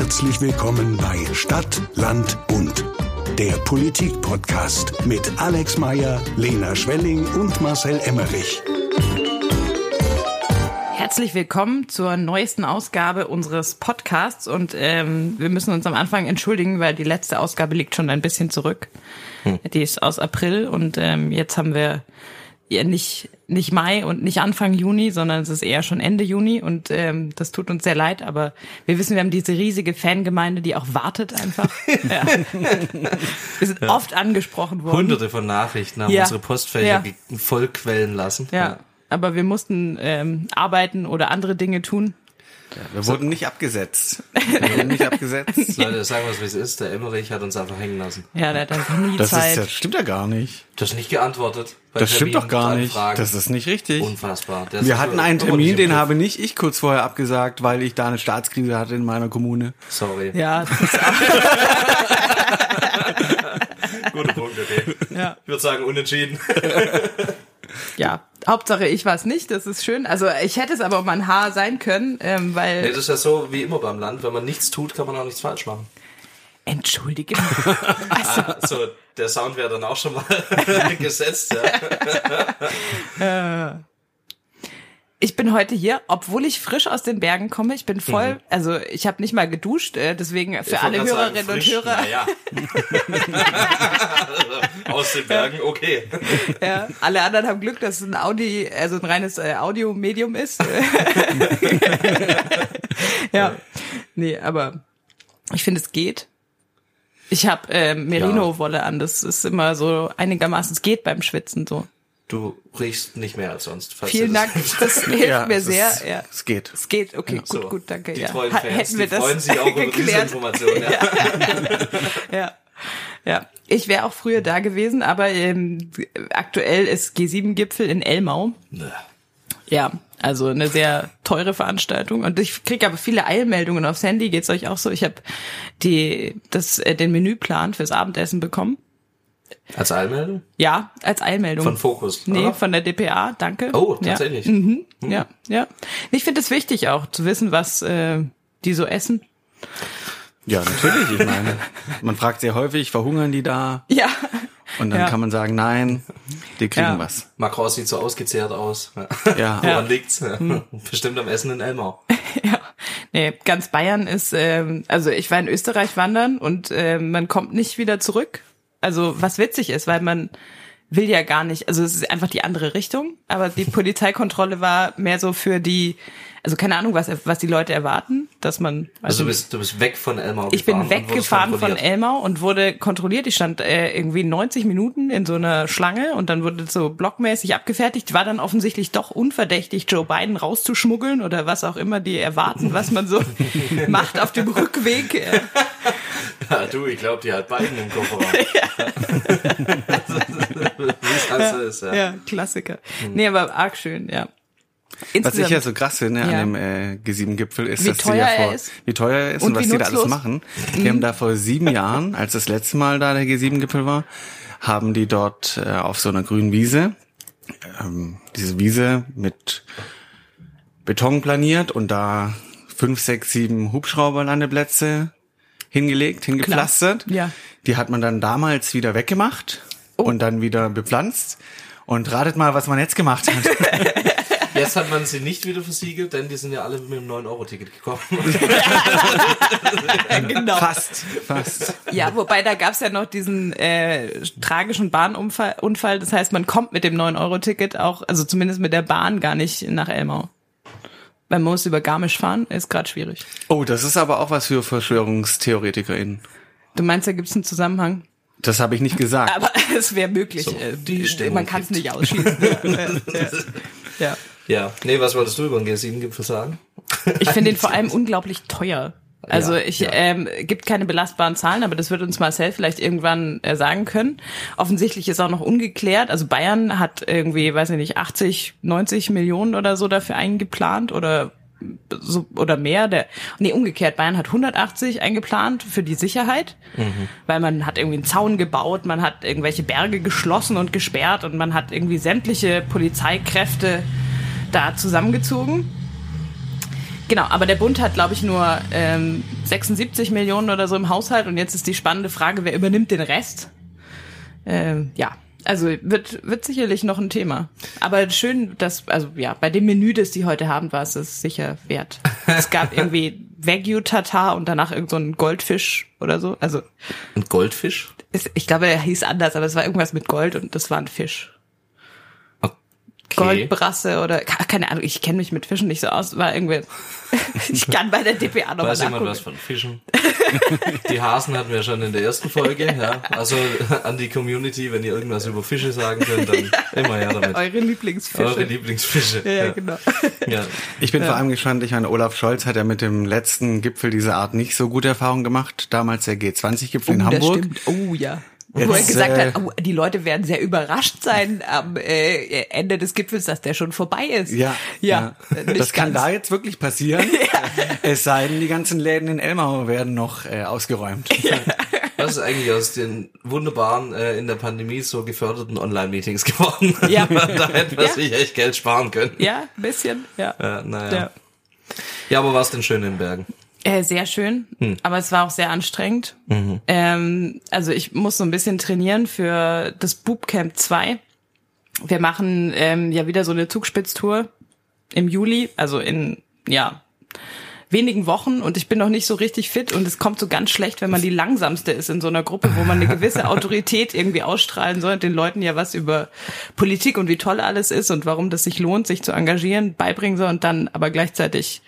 Herzlich willkommen bei Stadt, Land, Bund. Der Politik-Podcast mit Alex Meyer, Lena Schwelling und Marcel Emmerich. Herzlich willkommen zur neuesten Ausgabe unseres Podcasts und ähm, wir müssen uns am Anfang entschuldigen, weil die letzte Ausgabe liegt schon ein bisschen zurück. Hm. Die ist aus April und ähm, jetzt haben wir ja nicht nicht Mai und nicht Anfang Juni, sondern es ist eher schon Ende Juni und ähm, das tut uns sehr leid, aber wir wissen, wir haben diese riesige Fangemeinde, die auch wartet einfach. ja. Wir sind ja. oft angesprochen worden. Hunderte von Nachrichten haben ja. unsere Postfächer vollquellen lassen. Ja aber wir mussten ähm, arbeiten oder andere Dinge tun. Ja, wir wurden nicht abgesetzt. Wir wurden nicht abgesetzt. Leute, sagen wir es, wie es ist. Der Emmerich hat uns einfach hängen lassen. Ja, der hat einfach nie das Zeit. Ist, das stimmt ja gar nicht. Du hast nicht geantwortet. Das stimmt doch gar nicht. Das ist nicht richtig. Unfassbar. Der wir hatten einen Termin, den habe nicht ich kurz vorher abgesagt, weil ich da eine Staatskrise hatte in meiner Kommune. Sorry. Ja, das ist Gute Punkt, okay. Ja. Ich würde sagen, unentschieden. ja, Hauptsache ich war es nicht, das ist schön. Also ich hätte es aber um ein Haar sein können, ähm, weil... Nee, das ist ja so wie immer beim Land, wenn man nichts tut, kann man auch nichts falsch machen. Entschuldige. also, also der Sound wäre dann auch schon mal gesetzt, ja. Ich bin heute hier, obwohl ich frisch aus den Bergen komme. Ich bin voll, mhm. also ich habe nicht mal geduscht, äh, deswegen für ich alle Hörerinnen sagen, und Hörer. Ja. aus den Bergen, okay. Ja, alle anderen haben Glück, dass es ein Audi, also ein reines äh, Audiomedium ist. ja, nee, aber ich finde es geht. Ich habe äh, Merino-Wolle an. Das ist immer so einigermaßen, es geht beim Schwitzen so. Du riechst nicht mehr als sonst. Vielen Dank, das hilft ja, mir sehr. Ist, ja. Es geht. Es geht, okay, ja. gut, so. gut, danke. Die ja. treuen Fans, Hätten wir die das freuen sich auch über diese Information. Ja. ja. ja. Ich wäre auch früher da gewesen, aber ähm, aktuell ist G7-Gipfel in Elmau. Ne. Ja, also eine sehr teure Veranstaltung. Und ich kriege aber viele Eilmeldungen aufs Handy. Geht's euch auch so? Ich habe die das äh, den Menüplan fürs Abendessen bekommen. Als Eilmeldung? Ja, als Eilmeldung. Von Fokus? Nee, oder? von der DPA, danke. Oh, tatsächlich. Ja, mhm. Hm. ja. ja. Ich finde es wichtig auch zu wissen, was äh, die so essen. Ja, natürlich. Ich meine, man fragt sehr häufig, verhungern die da? Ja. Und dann ja. kann man sagen, nein, die kriegen ja. was. Macron sieht so ausgezehrt aus. Ja. Woran ja. liegt's? Hm. Bestimmt am Essen in Elmau. ja. Nee, ganz Bayern ist, ähm, also ich war in Österreich wandern und äh, man kommt nicht wieder zurück also was witzig ist, weil man will ja gar nicht, also es ist einfach die andere Richtung, aber die Polizeikontrolle war mehr so für die, also keine Ahnung, was, was die Leute erwarten, dass man. Also, du bist, du bist weg von Elmau Ich bin weggefahren von Elmau und wurde kontrolliert. Ich stand äh, irgendwie 90 Minuten in so einer Schlange und dann wurde so blockmäßig abgefertigt. War dann offensichtlich doch unverdächtig, Joe Biden rauszuschmuggeln oder was auch immer die erwarten, was man so macht auf dem Rückweg. Ja, du, ich glaube, die hat Biden im Kofferraum. ja. Wie es ist, ja. ja, Klassiker. Hm. Nee, aber arg schön, ja. Was ich ja so krass finde ja. an dem äh, G7-Gipfel ist, wie dass teuer die ja vor, ist. wie teuer er ist und, und was die da alles machen. Mhm. Die haben da vor sieben Jahren, als das letzte Mal da der G7-Gipfel war, haben die dort äh, auf so einer grünen Wiese, ähm, diese Wiese mit Beton planiert und da fünf, sechs, sieben Hubschrauberlandeplätze hingelegt, hingepflastert. Klar. Ja. Die hat man dann damals wieder weggemacht oh. und dann wieder bepflanzt. Und ratet mal, was man jetzt gemacht hat. Jetzt hat man sie nicht wieder versiegelt, denn die sind ja alle mit einem 9-Euro-Ticket gekommen. genau. Fast, fast. Ja, wobei da gab's ja noch diesen äh, tragischen Bahnunfall. Unfall. Das heißt, man kommt mit dem 9-Euro-Ticket auch, also zumindest mit der Bahn, gar nicht nach Elmau. Weil man muss über Garmisch fahren, ist gerade schwierig. Oh, das ist aber auch was für VerschwörungstheoretikerInnen. Du meinst, da gibt's einen Zusammenhang? Das habe ich nicht gesagt. Aber es wäre möglich. So, äh, man kann es nicht ausschließen. ja. ja. Ja. Nee, was wolltest du über den G7-Gipfel sagen? Ich finde ihn vor allem unglaublich teuer. Also ja, ich ja. Ähm, gibt keine belastbaren Zahlen, aber das wird uns Marcel vielleicht irgendwann äh, sagen können. Offensichtlich ist auch noch ungeklärt. Also Bayern hat irgendwie, weiß ich nicht, 80, 90 Millionen oder so dafür eingeplant oder so oder mehr. Der nee umgekehrt. Bayern hat 180 eingeplant für die Sicherheit, mhm. weil man hat irgendwie einen Zaun gebaut, man hat irgendwelche Berge geschlossen und gesperrt und man hat irgendwie sämtliche Polizeikräfte da zusammengezogen Genau, aber der Bund hat, glaube ich, nur ähm, 76 Millionen oder so im Haushalt und jetzt ist die spannende Frage, wer übernimmt den Rest? Ähm, ja, also wird, wird sicherlich noch ein Thema. Aber schön, dass, also ja, bei dem Menü, das die heute haben, war es es sicher wert. Es gab irgendwie Wagyu-Tatar und danach irgend so ein Goldfisch oder so. Also. Ein Goldfisch? ich glaube, er hieß anders, aber es war irgendwas mit Gold und das war ein Fisch. Goldbrasse oder keine Ahnung, ich kenne mich mit Fischen nicht so aus, war irgendwie ich kann bei der DPA noch Weiß mal jemand was von Fischen? die Hasen hatten wir schon in der ersten Folge, ja. Also an die Community, wenn ihr irgendwas über Fische sagen könnt, dann ja. immer her damit. Eure Lieblingsfische. Eure Lieblingsfische. Ja, ja. genau. Ja. Ich bin vor allem gespannt, ich meine, Olaf Scholz hat ja mit dem letzten Gipfel dieser Art nicht so gute Erfahrungen gemacht, damals der G20-Gipfel oh, in Hamburg. Stimmt. Oh ja. Jetzt, wo er gesagt äh, hat, oh, die Leute werden sehr überrascht sein am äh, Ende des Gipfels, dass der schon vorbei ist. Ja, ja. ja. Das kann da jetzt wirklich passieren. ja. Es sei denn, die ganzen Läden in Elmau werden noch äh, ausgeräumt. Ja. Was ist eigentlich aus den wunderbaren, äh, in der Pandemie so geförderten Online-Meetings geworden? Ja. da hätten wir sich echt Geld sparen können. Ja, ein bisschen, ja. Ja, naja. Ja, ja aber was denn schön in Bergen? Äh, sehr schön, hm. aber es war auch sehr anstrengend. Mhm. Ähm, also ich muss so ein bisschen trainieren für das Bootcamp 2. Wir machen ähm, ja wieder so eine Zugspitztour im Juli, also in ja wenigen Wochen und ich bin noch nicht so richtig fit und es kommt so ganz schlecht, wenn man die langsamste ist in so einer Gruppe, wo man eine gewisse Autorität irgendwie ausstrahlen soll und den Leuten ja was über Politik und wie toll alles ist und warum das sich lohnt, sich zu engagieren, beibringen soll und dann aber gleichzeitig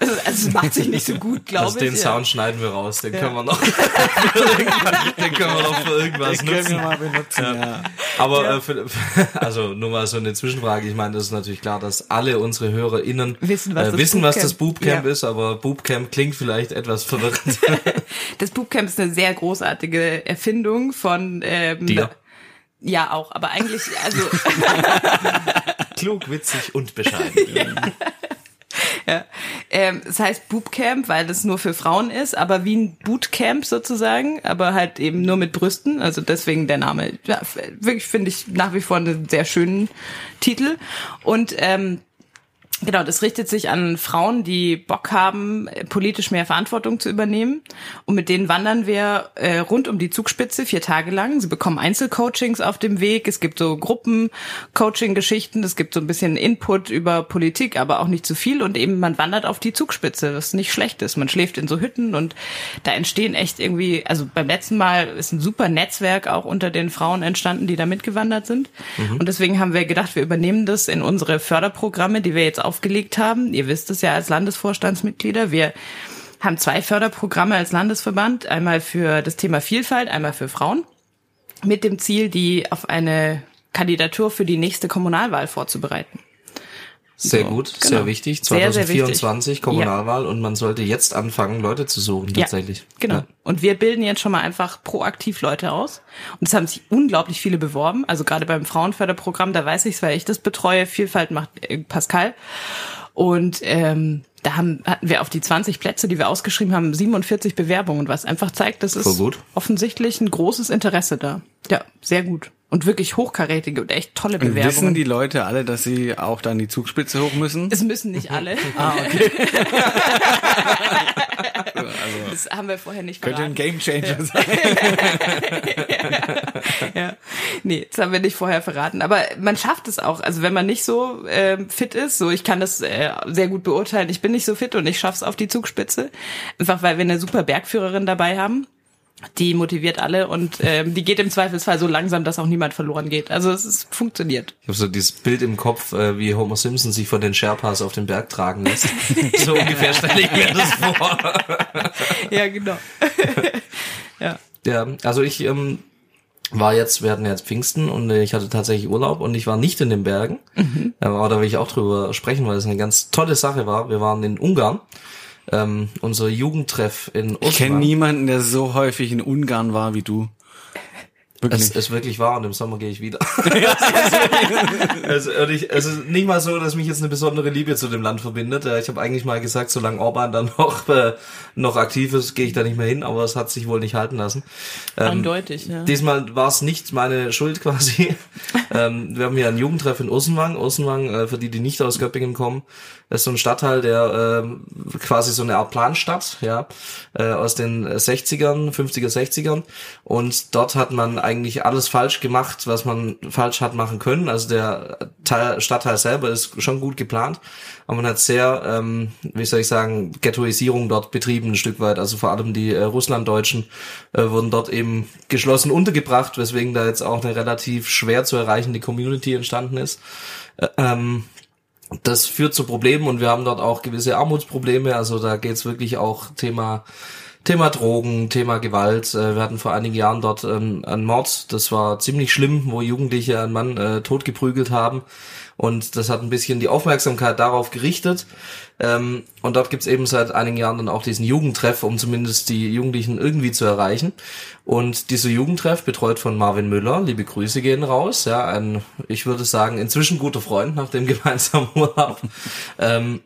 also, es macht sich nicht so gut, glaube also ich. Den Sound schneiden wir raus, den ja. können wir noch den können wir noch für irgendwas den nutzen. Können wir mal benutzen, ja. ja. Aber äh, für, also nur mal so eine Zwischenfrage, ich meine, das ist natürlich klar, dass alle unsere HörerInnen wissen, was, äh, das, wissen, Bootcamp. was das Bootcamp ist, aber Bootcamp klingt vielleicht etwas verwirrend. das Bootcamp ist eine sehr großartige Erfindung von ähm, Dir. Ja, auch, aber eigentlich, also. Klug, witzig und bescheiden. ja. Ja. Ähm, es heißt Bootcamp, weil das nur für Frauen ist, aber wie ein Bootcamp sozusagen, aber halt eben nur mit Brüsten. Also deswegen der Name. Ja, wirklich finde ich nach wie vor einen sehr schönen Titel. Und ähm, Genau, das richtet sich an Frauen, die Bock haben, politisch mehr Verantwortung zu übernehmen. Und mit denen wandern wir äh, rund um die Zugspitze vier Tage lang. Sie bekommen Einzelcoachings auf dem Weg. Es gibt so Gruppen-Coaching-Geschichten. Es gibt so ein bisschen Input über Politik, aber auch nicht zu viel. Und eben man wandert auf die Zugspitze, was nicht schlecht ist. Man schläft in so Hütten und da entstehen echt irgendwie, also beim letzten Mal ist ein super Netzwerk auch unter den Frauen entstanden, die da mitgewandert sind. Mhm. Und deswegen haben wir gedacht, wir übernehmen das in unsere Förderprogramme, die wir jetzt aufgelegt haben. Ihr wisst es ja als Landesvorstandsmitglieder. Wir haben zwei Förderprogramme als Landesverband. Einmal für das Thema Vielfalt, einmal für Frauen. Mit dem Ziel, die auf eine Kandidatur für die nächste Kommunalwahl vorzubereiten. Sehr so, gut, genau. sehr wichtig. 2024 sehr, sehr Kommunalwahl ja. und man sollte jetzt anfangen, Leute zu suchen, tatsächlich. Ja, genau. Ja. Und wir bilden jetzt schon mal einfach proaktiv Leute aus. Und es haben sich unglaublich viele beworben. Also gerade beim Frauenförderprogramm, da weiß ich es, weil ich das betreue. Vielfalt macht äh, Pascal. Und ähm, da haben, hatten wir auf die 20 Plätze, die wir ausgeschrieben haben, 47 Bewerbungen, was einfach zeigt, dass es offensichtlich ein großes Interesse da. Ja, sehr gut. Und wirklich hochkarätige und echt tolle Bewerbungen. Und wissen die Leute alle, dass sie auch dann die Zugspitze hoch müssen? Es müssen nicht alle. ah, okay. also, das haben wir vorher nicht verraten. Könnte ein Gamechanger sein. ja. ja. Nee, das haben wir nicht vorher verraten. Aber man schafft es auch. Also wenn man nicht so äh, fit ist, so ich kann das äh, sehr gut beurteilen, ich bin nicht so fit und ich schaff's auf die Zugspitze. Einfach weil wir eine super Bergführerin dabei haben die motiviert alle und ähm, die geht im Zweifelsfall so langsam, dass auch niemand verloren geht. Also es ist, funktioniert. Ich habe so dieses Bild im Kopf, äh, wie Homer Simpson sich von den Sherpas auf den Berg tragen lässt. so ungefähr stelle ich mir das vor. ja, genau. ja. Ja, also ich ähm, war jetzt, wir hatten jetzt Pfingsten und äh, ich hatte tatsächlich Urlaub und ich war nicht in den Bergen. Mhm. Aber da will ich auch drüber sprechen, weil es eine ganz tolle Sache war. Wir waren in Ungarn ähm, unser Jugendtreff in Osma. Ich kenne niemanden, der so häufig in Ungarn war wie du. Wirklich? Es ist wirklich wahr und im Sommer gehe ich wieder. also, ich, es ist nicht mal so, dass mich jetzt eine besondere Liebe zu dem Land verbindet. Ich habe eigentlich mal gesagt, solange Orban dann noch, äh, noch aktiv ist, gehe ich da nicht mehr hin, aber es hat sich wohl nicht halten lassen. Ähm, Eindeutig, ja. Diesmal war es nicht meine Schuld quasi. ähm, wir haben hier ein Jugendtreff in Ursenwang. Ursenwang, äh, für die, die nicht aus Göppingen kommen, ist so ein Stadtteil, der äh, quasi so eine Art Planstadt, ja, äh, aus den 60ern, 50er, 60ern. Und dort hat man eigentlich alles falsch gemacht, was man falsch hat machen können. Also der Teil, Stadtteil selber ist schon gut geplant, aber man hat sehr, ähm, wie soll ich sagen, Ghettoisierung dort betrieben ein Stück weit. Also vor allem die äh, Russlanddeutschen äh, wurden dort eben geschlossen untergebracht, weswegen da jetzt auch eine relativ schwer zu erreichende Community entstanden ist. Äh, ähm, das führt zu Problemen und wir haben dort auch gewisse Armutsprobleme. Also da geht's wirklich auch Thema Thema Drogen, Thema Gewalt. Äh, wir hatten vor einigen Jahren dort ähm, einen Mord. Das war ziemlich schlimm, wo Jugendliche einen Mann äh, totgeprügelt haben. Und das hat ein bisschen die Aufmerksamkeit darauf gerichtet. Ähm, und dort gibt's eben seit einigen Jahren dann auch diesen Jugendtreff, um zumindest die Jugendlichen irgendwie zu erreichen. Und dieser Jugendtreff, betreut von Marvin Müller, liebe Grüße gehen raus, ja, ein, ich würde sagen, inzwischen guter Freund nach dem gemeinsamen Urlaub. ähm,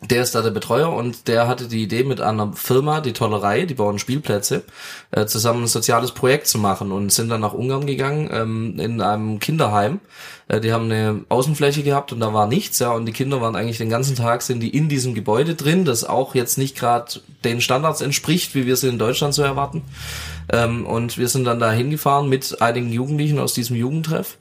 der ist da der Betreuer und der hatte die Idee mit einer Firma, die Tollerei, die bauen Spielplätze, äh, zusammen ein soziales Projekt zu machen und sind dann nach Ungarn gegangen ähm, in einem Kinderheim. Äh, die haben eine Außenfläche gehabt und da war nichts, ja, und die Kinder waren eigentlich den ganzen Tag sind die in diesem Gebäude drin, das auch jetzt nicht gerade den Standards entspricht, wie wir sie in Deutschland so erwarten. Ähm, und wir sind dann da hingefahren mit einigen Jugendlichen aus diesem Jugendtreff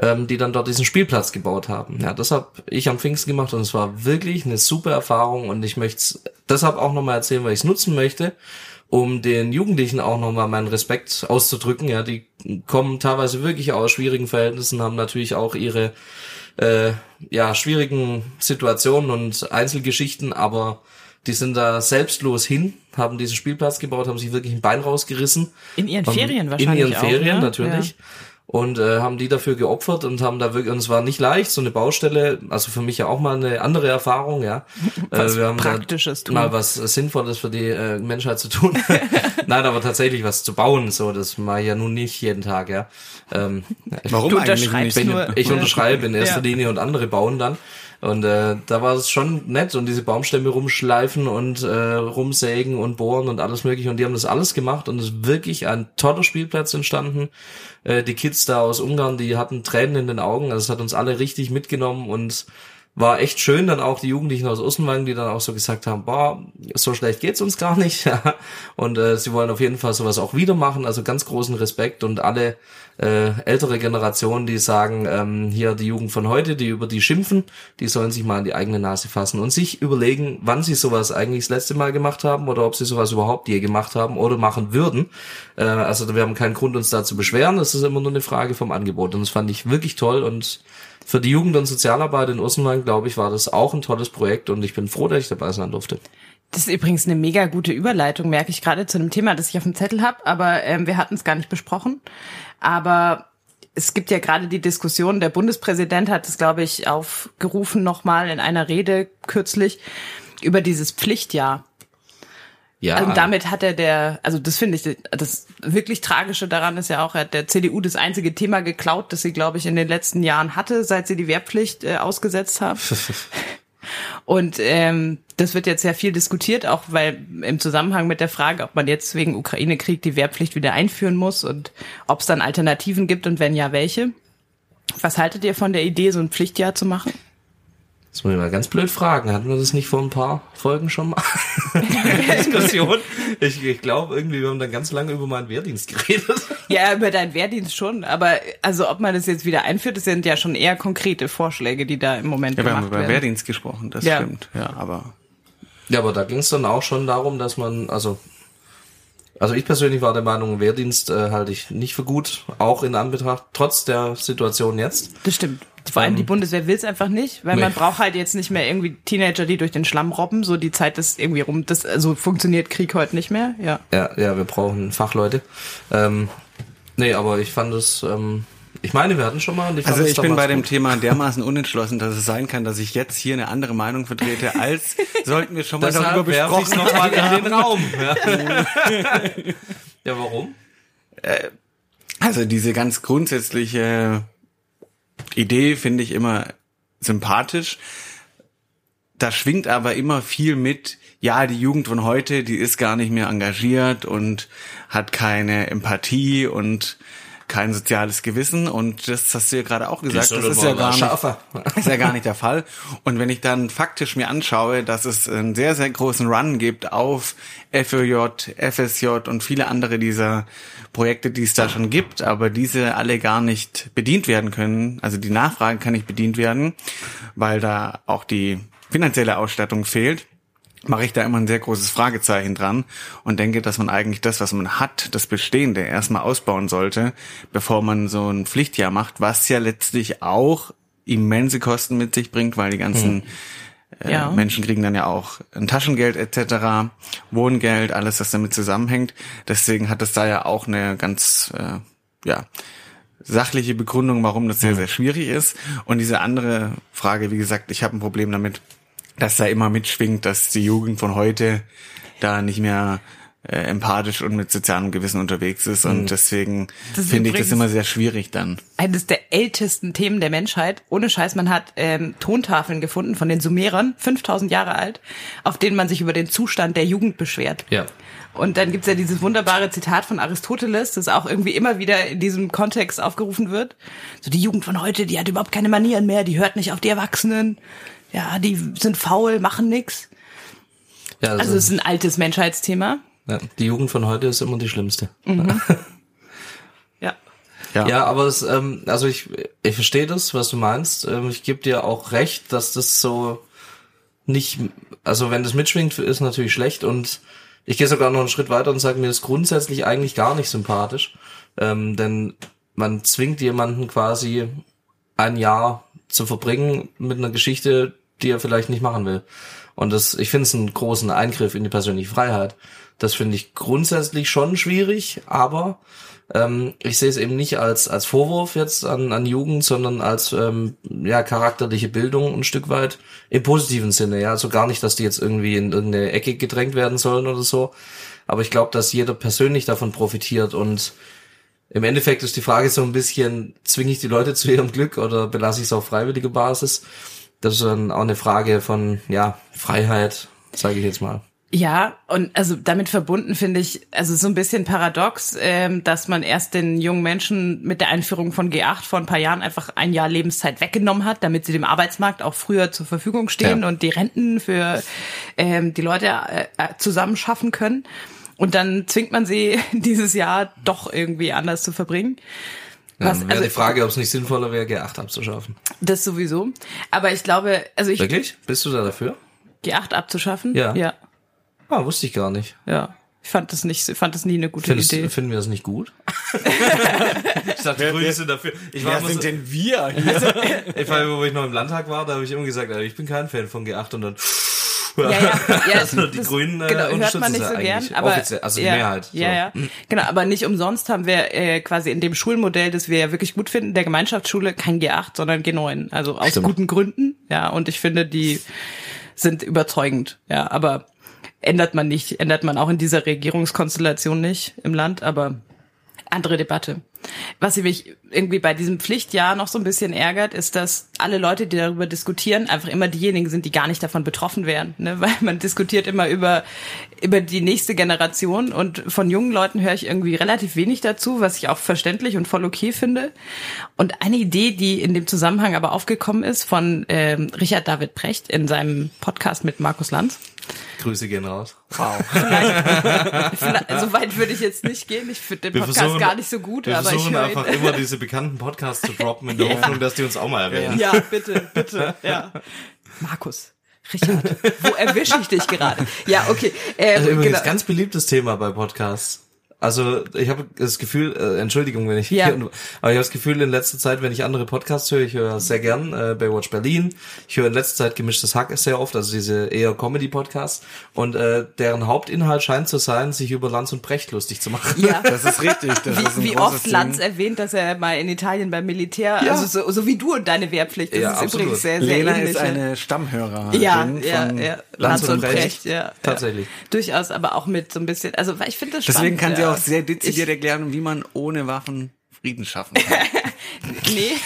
ähm, die dann dort diesen Spielplatz gebaut haben. Ja, das habe ich am Pfingsten gemacht und es war wirklich eine super Erfahrung und ich möchte es deshalb auch nochmal erzählen, weil ich es nutzen möchte, um den Jugendlichen auch nochmal meinen Respekt auszudrücken. Ja, die kommen teilweise wirklich aus schwierigen Verhältnissen, haben natürlich auch ihre äh, ja, schwierigen Situationen und Einzelgeschichten, aber die sind da selbstlos hin, haben diesen Spielplatz gebaut, haben sich wirklich ein Bein rausgerissen. In ihren Ferien wahrscheinlich. In ihren Ferien, auch, ne? natürlich. Ja und äh, haben die dafür geopfert und haben da wirklich und es war nicht leicht so eine Baustelle also für mich ja auch mal eine andere Erfahrung ja was äh, wir haben praktisches tun. mal was sinnvolles für die äh, Menschheit zu tun nein aber tatsächlich was zu bauen so das mache ich ja nun nicht jeden Tag ja ähm, warum du eigentlich nicht? Ich, ich unterschreibe in erster ja. Linie und andere bauen dann und äh, da war es schon nett und diese Baumstämme rumschleifen und äh, rumsägen und bohren und alles mögliche. Und die haben das alles gemacht und es ist wirklich ein toller Spielplatz entstanden. Äh, die Kids da aus Ungarn, die hatten Tränen in den Augen. Also es hat uns alle richtig mitgenommen und war echt schön, dann auch die Jugendlichen aus Ossenwagen, die dann auch so gesagt haben, boah, so schlecht geht's uns gar nicht. und äh, sie wollen auf jeden Fall sowas auch wieder machen. Also ganz großen Respekt und alle äh, ältere Generationen, die sagen, ähm, hier die Jugend von heute, die über die schimpfen, die sollen sich mal in die eigene Nase fassen und sich überlegen, wann sie sowas eigentlich das letzte Mal gemacht haben oder ob sie sowas überhaupt je gemacht haben oder machen würden. Äh, also wir haben keinen Grund, uns da zu beschweren. Das ist immer nur eine Frage vom Angebot. Und das fand ich wirklich toll und für die Jugend- und Sozialarbeit in Ursenland, glaube ich, war das auch ein tolles Projekt und ich bin froh, dass ich dabei sein durfte. Das ist übrigens eine mega gute Überleitung, merke ich gerade zu einem Thema, das ich auf dem Zettel habe, aber ähm, wir hatten es gar nicht besprochen. Aber es gibt ja gerade die Diskussion, der Bundespräsident hat es, glaube ich, aufgerufen nochmal in einer Rede kürzlich über dieses Pflichtjahr. Ja. Also damit hat er der, also das finde ich, das wirklich Tragische daran ist ja auch, er hat der CDU das einzige Thema geklaut, das sie, glaube ich, in den letzten Jahren hatte, seit sie die Wehrpflicht äh, ausgesetzt haben. Und ähm, das wird jetzt sehr viel diskutiert, auch weil im Zusammenhang mit der Frage, ob man jetzt wegen Ukraine-Krieg die Wehrpflicht wieder einführen muss und ob es dann Alternativen gibt und wenn ja, welche. Was haltet ihr von der Idee, so ein Pflichtjahr zu machen? Das muss ich mal ganz blöd fragen. Hatten wir das nicht vor ein paar Folgen schon mal? Diskussion. Ich, ich glaube irgendwie, wir haben dann ganz lange über meinen Wehrdienst geredet. Ja, über deinen Wehrdienst schon. Aber also ob man das jetzt wieder einführt, das sind ja schon eher konkrete Vorschläge, die da im Moment ja, gemacht werden. Ja, wir haben über Wehrdienst gesprochen, das ja. stimmt. Ja, aber ja, aber da ging es dann auch schon darum, dass man, also also ich persönlich war der Meinung, Wehrdienst äh, halte ich nicht für gut, auch in Anbetracht, trotz der Situation jetzt. Das stimmt. Vor allem die ähm, Bundeswehr will es einfach nicht, weil nee. man braucht halt jetzt nicht mehr irgendwie Teenager, die durch den Schlamm robben, so die Zeit ist irgendwie rum. Das also funktioniert Krieg heute nicht mehr, ja. Ja, ja, wir brauchen Fachleute. Ähm, nee, aber ich fand es ähm, ich meine, wir hatten schon mal. Ich also ich bin bei dem Thema dermaßen unentschlossen, dass es sein kann, dass ich jetzt hier eine andere Meinung vertrete, als sollten wir schon mal darüber besprochen noch mal in den Raum. Ja, ja warum? Äh, Also diese ganz grundsätzliche Idee finde ich immer sympathisch. Da schwingt aber immer viel mit, ja, die Jugend von heute, die ist gar nicht mehr engagiert und hat keine Empathie und kein soziales Gewissen und das hast du ja gerade auch gesagt, das ist ja, gar nicht, ist ja gar nicht der Fall. Und wenn ich dann faktisch mir anschaue, dass es einen sehr, sehr großen Run gibt auf FÖJ, FSJ und viele andere dieser Projekte, die es da schon gibt, aber diese alle gar nicht bedient werden können, also die Nachfrage kann nicht bedient werden, weil da auch die finanzielle Ausstattung fehlt, mache ich da immer ein sehr großes Fragezeichen dran und denke, dass man eigentlich das, was man hat, das Bestehende erstmal ausbauen sollte, bevor man so ein Pflichtjahr macht, was ja letztlich auch immense Kosten mit sich bringt, weil die ganzen hm. ja. Menschen kriegen dann ja auch ein Taschengeld etc., Wohngeld, alles, was damit zusammenhängt. Deswegen hat es da ja auch eine ganz, äh, ja, sachliche Begründung, warum das sehr, sehr schwierig ist. Und diese andere Frage, wie gesagt, ich habe ein Problem damit, dass da immer mitschwingt, dass die Jugend von heute da nicht mehr äh, empathisch und mit sozialem Gewissen unterwegs ist und mhm. deswegen finde ich das immer sehr schwierig dann. Eines der ältesten Themen der Menschheit. Ohne Scheiß, man hat ähm, Tontafeln gefunden von den Sumerern, 5000 Jahre alt, auf denen man sich über den Zustand der Jugend beschwert. Ja. Und dann gibt's ja dieses wunderbare Zitat von Aristoteles, das auch irgendwie immer wieder in diesem Kontext aufgerufen wird. So die Jugend von heute, die hat überhaupt keine Manieren mehr, die hört nicht auf die Erwachsenen, ja, die sind faul, machen nix. Ja, also, also es ist ein altes Menschheitsthema. Ja, die Jugend von heute ist immer die schlimmste. Mhm. ja. ja. Ja, aber es, ähm, also ich, ich verstehe das, was du meinst. Ähm, ich gebe dir auch recht, dass das so nicht, also wenn das mitschwingt, ist natürlich schlecht und ich gehe sogar noch einen Schritt weiter und sage mir das grundsätzlich eigentlich gar nicht sympathisch. Ähm, denn man zwingt jemanden quasi ein Jahr zu verbringen mit einer Geschichte, die er vielleicht nicht machen will. Und das, ich finde es einen großen Eingriff in die persönliche Freiheit. Das finde ich grundsätzlich schon schwierig, aber ähm, ich sehe es eben nicht als als Vorwurf jetzt an, an Jugend, sondern als ähm, ja charakterliche Bildung ein Stück weit im positiven Sinne. Ja, also gar nicht, dass die jetzt irgendwie in irgendeine Ecke gedrängt werden sollen oder so. Aber ich glaube, dass jeder persönlich davon profitiert und im Endeffekt ist die Frage so ein bisschen, zwinge ich die Leute zu ihrem Glück oder belasse ich es auf freiwillige Basis? Das ist dann auch eine Frage von, ja, Freiheit, sage ich jetzt mal. Ja, und also damit verbunden finde ich, also so ein bisschen paradox, ähm, dass man erst den jungen Menschen mit der Einführung von G8 vor ein paar Jahren einfach ein Jahr Lebenszeit weggenommen hat, damit sie dem Arbeitsmarkt auch früher zur Verfügung stehen ja. und die Renten für ähm, die Leute äh, äh zusammenschaffen können. Und dann zwingt man sie dieses Jahr doch irgendwie anders zu verbringen. Was, ja, wäre also, die Frage, ob es nicht sinnvoller wäre, G8 abzuschaffen. Das sowieso. Aber ich glaube, also ich. Wirklich? Bist du da dafür? G8 abzuschaffen? Ja. Ja. Ah, wusste ich gar nicht. Ja. Ich fand das nicht, fand das nie eine gute Findest, Idee. Finden wir das nicht gut? ich dachte, wer, Grüße dafür. Ich war wer sind so, denn wir? Hier? Also, ich war, wo ich noch im Landtag war, da habe ich immer gesagt, ich bin kein Fan von G8 und dann ja, ja, ja also die Grünen äh, genau, hört man nicht so gern, aber also die ja, Mehrheit. So. Ja, ja, genau, aber nicht umsonst haben wir äh, quasi in dem Schulmodell, das wir ja wirklich gut finden, der Gemeinschaftsschule kein G8, sondern G9, also aus Stimmt. guten Gründen, ja, und ich finde, die sind überzeugend, ja, aber ändert man nicht, ändert man auch in dieser Regierungskonstellation nicht im Land, aber andere Debatte. Was mich irgendwie bei diesem Pflichtjahr noch so ein bisschen ärgert, ist, dass alle Leute, die darüber diskutieren, einfach immer diejenigen sind, die gar nicht davon betroffen wären. Ne? Weil man diskutiert immer über, über die nächste Generation und von jungen Leuten höre ich irgendwie relativ wenig dazu, was ich auch verständlich und voll okay finde. Und eine Idee, die in dem Zusammenhang aber aufgekommen ist von ähm, Richard David Precht in seinem Podcast mit Markus Lanz, Grüße gehen raus. Wow. Vielleicht, vielleicht, so weit würde ich jetzt nicht gehen. Ich finde den Podcast gar nicht so gut. Wir aber versuchen einfach immer diese bekannten Podcasts zu droppen in der ja. Hoffnung, dass die uns auch mal erwähnen. Ja, bitte, bitte. Ja. Markus. Richard, wo erwische ich dich gerade? Ja, okay. Ähm, also übrigens genau. ganz beliebtes Thema bei Podcasts. Also ich habe das Gefühl, äh, Entschuldigung, wenn ich ja. hier, aber ich habe das Gefühl in letzter Zeit, wenn ich andere Podcasts höre, ich höre sehr gern äh, Baywatch Berlin, ich höre in letzter Zeit gemischtes Hack sehr oft, also diese eher Comedy-Podcasts und äh, deren Hauptinhalt scheint zu sein, sich über Lanz und Brecht lustig zu machen. Ja, das ist richtig. Das wie, ist wie oft Ding. Lanz erwähnt, dass er mal in Italien beim Militär, ja. also so, so wie du und deine Wehrpflicht, das ja, ist absolut. übrigens sehr, sehr Lena ähnlich. ist eine Stammhörer. Ja, ja, ja. Lanz, und Brecht, Brecht ja, tatsächlich. Ja. Durchaus, aber auch mit so ein bisschen, also ich finde das Deswegen spannend, kann sie auch sehr dezidiert erklären, wie man ohne Waffen Frieden schaffen. nee.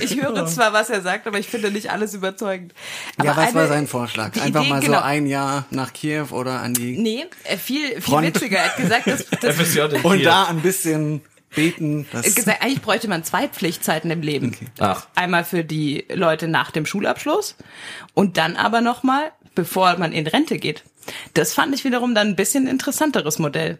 ich höre zwar, was er sagt, aber ich finde nicht alles überzeugend. Aber ja, was eine, war sein Vorschlag? Einfach Idee, mal so genau. ein Jahr nach Kiew oder an die Nee, äh, viel, viel Front. witziger. Er hat gesagt, dass, dass und da ein bisschen beten. eigentlich bräuchte man zwei Pflichtzeiten im Leben. Ach. Einmal für die Leute nach dem Schulabschluss und dann aber nochmal, bevor man in Rente geht. Das fand ich wiederum dann ein bisschen interessanteres Modell.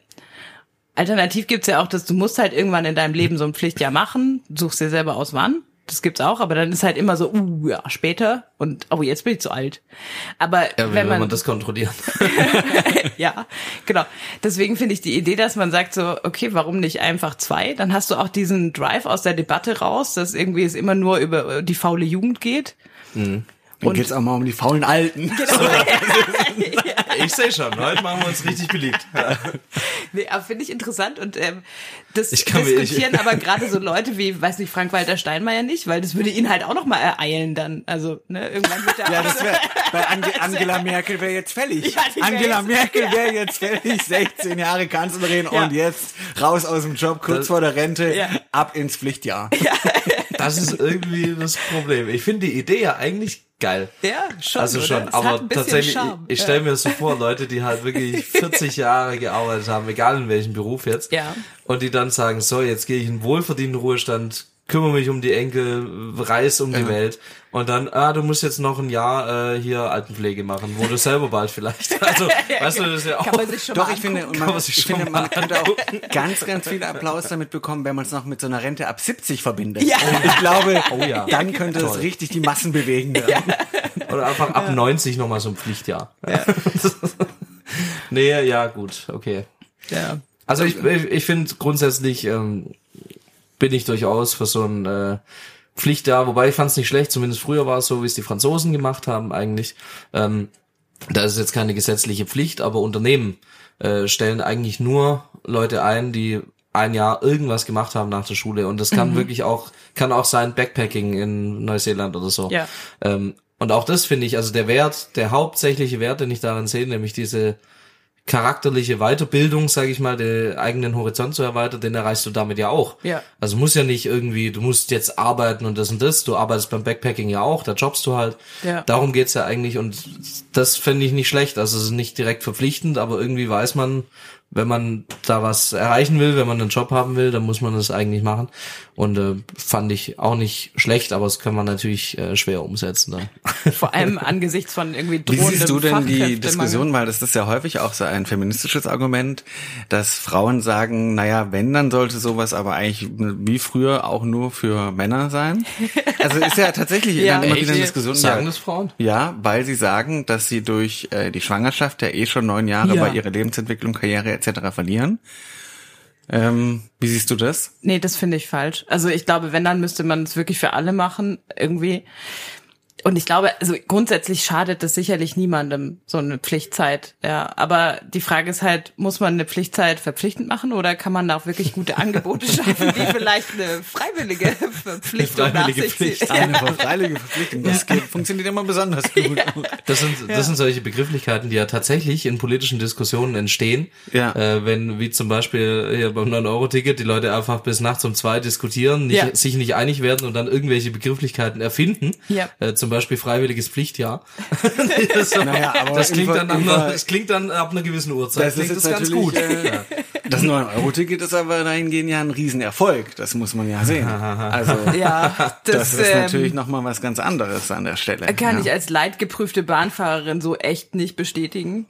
Alternativ gibt's ja auch, dass du musst halt irgendwann in deinem Leben so ein Pflichtjahr machen, suchst dir selber aus wann. Das gibt's auch, aber dann ist halt immer so, uh, ja, später und oh, jetzt bin ich zu alt. Aber Ja, wenn will man, man das kontrollieren? ja, genau. Deswegen finde ich die Idee, dass man sagt so, okay, warum nicht einfach zwei? Dann hast du auch diesen Drive aus der Debatte raus, dass irgendwie es immer nur über die faule Jugend geht. Dann und- geht's auch mal um die faulen Alten. Ich sehe schon, heute machen wir uns richtig beliebt. Nee, aber finde ich interessant und ähm, das Ich kann mir- diskutieren aber gerade so Leute wie, weiß nicht, Frank-Walter Steinmeier nicht, weil das würde ihn halt auch noch mal ereilen dann. Also, ne, irgendwann wird er Ja, das wäre bei Ange Angela Merkel wäre jetzt fällig. Ja, Angela jetzt- Merkel wäre jetzt fällig, 16 Jahre Kanzlerin Ja. und jetzt raus aus dem Job, kurz Das- vor der Rente, Ja. ab ins Pflichtjahr. Das ist irgendwie das Problem. Ich finde die Idee ja eigentlich geil. Ja, schon. Also oder? schon, hat aber tatsächlich, Charme. ich, ich stelle mir so vor, Leute, die halt wirklich 40 Jahre gearbeitet haben, egal in welchem Beruf jetzt, Ja. und die dann sagen, so, jetzt gehe ich in wohlverdienten Ruhestand, kümmere mich um die Enkel, reis um die Welt und dann, ah, du musst jetzt noch ein Jahr äh, hier Altenpflege machen, wo du selber bald vielleicht. Also, weißt du, das ist ja auch. Kann man sich schon Doch, mal ich finde, man, man sich ich schon finde, man könnte auch ganz, ganz viel Applaus damit bekommen, wenn man es noch mit so einer Rente ab 70 verbindet. Ja. Und ich glaube, Oh ja. dann könnte es richtig die Massen bewegen. werden. Oder einfach ab 90 nochmal so ein Pflichtjahr. nee, ja, gut, okay. Ja. Also ich, ich, ich finde grundsätzlich ähm, bin ich durchaus für so ein äh, Pflichtjahr, wobei ich fand es nicht schlecht, zumindest früher war es so, wie es die Franzosen gemacht haben eigentlich. Ähm, da ist jetzt keine gesetzliche Pflicht, aber Unternehmen äh, stellen eigentlich nur Leute ein, die ein Jahr irgendwas gemacht haben nach der Schule und das kann wirklich auch kann auch sein Backpacking in Neuseeland oder so. Ja. Ähm, und auch das finde ich, also der Wert, der hauptsächliche Wert, den ich darin sehe, nämlich diese charakterliche Weiterbildung, sage ich mal, den eigenen Horizont zu erweitern, den erreichst du damit ja auch. Ja. Also muss ja nicht irgendwie, du musst jetzt arbeiten und das und das, du arbeitest beim Backpacking ja auch, da jobbst du halt. Ja. Darum geht's ja eigentlich und das finde ich nicht schlecht. Also es ist nicht direkt verpflichtend, aber irgendwie weiß man, wenn man da was erreichen will, wenn man einen Job haben will, dann muss man das eigentlich machen. Und äh, fand ich auch nicht schlecht, aber das kann man natürlich äh, schwer umsetzen dann. Vor allem angesichts von irgendwie Wie siehst du denn die. Diskussion, weil das ist ja häufig auch so ein feministisches Argument, dass Frauen sagen, naja, wenn, dann sollte sowas aber eigentlich wie früher auch nur für Männer sein. Also ist ja tatsächlich Ja. immer wieder eine? Diskussion. Sagen ja, das Frauen? Ja, weil sie sagen, dass sie durch äh, die Schwangerschaft ja eh schon neun Jahre Ja. bei ihrer Lebensentwicklung, Karriere etc. verlieren. Ähm, wie siehst du das? Nee, das finde ich falsch. Also ich glaube, wenn, dann müsste man es wirklich für alle machen, irgendwie. Und ich glaube, also grundsätzlich schadet das sicherlich niemandem, so eine Pflichtzeit, ja. Aber die Frage ist halt, muss man eine Pflichtzeit verpflichtend machen oder kann man da auch wirklich gute Angebote schaffen, die vielleicht eine freiwillige Verpflichtung nach Freiwillige sich ziehen? Pflicht. Eine freiwillige Verpflichtung. Das geht, funktioniert immer besonders gut. Das sind, das sind solche Begrifflichkeiten, die ja tatsächlich in politischen Diskussionen entstehen. Ja. Äh, wenn, wie zum Beispiel hier beim 9-Euro-Ticket, die Leute einfach bis nachts um zwei diskutieren, nicht, Ja. sich nicht einig werden und dann irgendwelche Begrifflichkeiten erfinden. Ja. Äh, zum Beispiel freiwilliges Pflichtjahr. das, Naja, aber das, klingt dann einer, das klingt dann ab einer gewissen Uhrzeit. Das ist klingt jetzt das ganz gut. äh. Das 9-Euro-Ticket ist aber dahingehend ja ein Riesenerfolg. Das muss man ja sehen. Also, Ja, das, das, ist ähm, natürlich nochmal was ganz anderes an der Stelle. kann ja. ich als leidgeprüfte Bahnfahrerin so echt nicht bestätigen.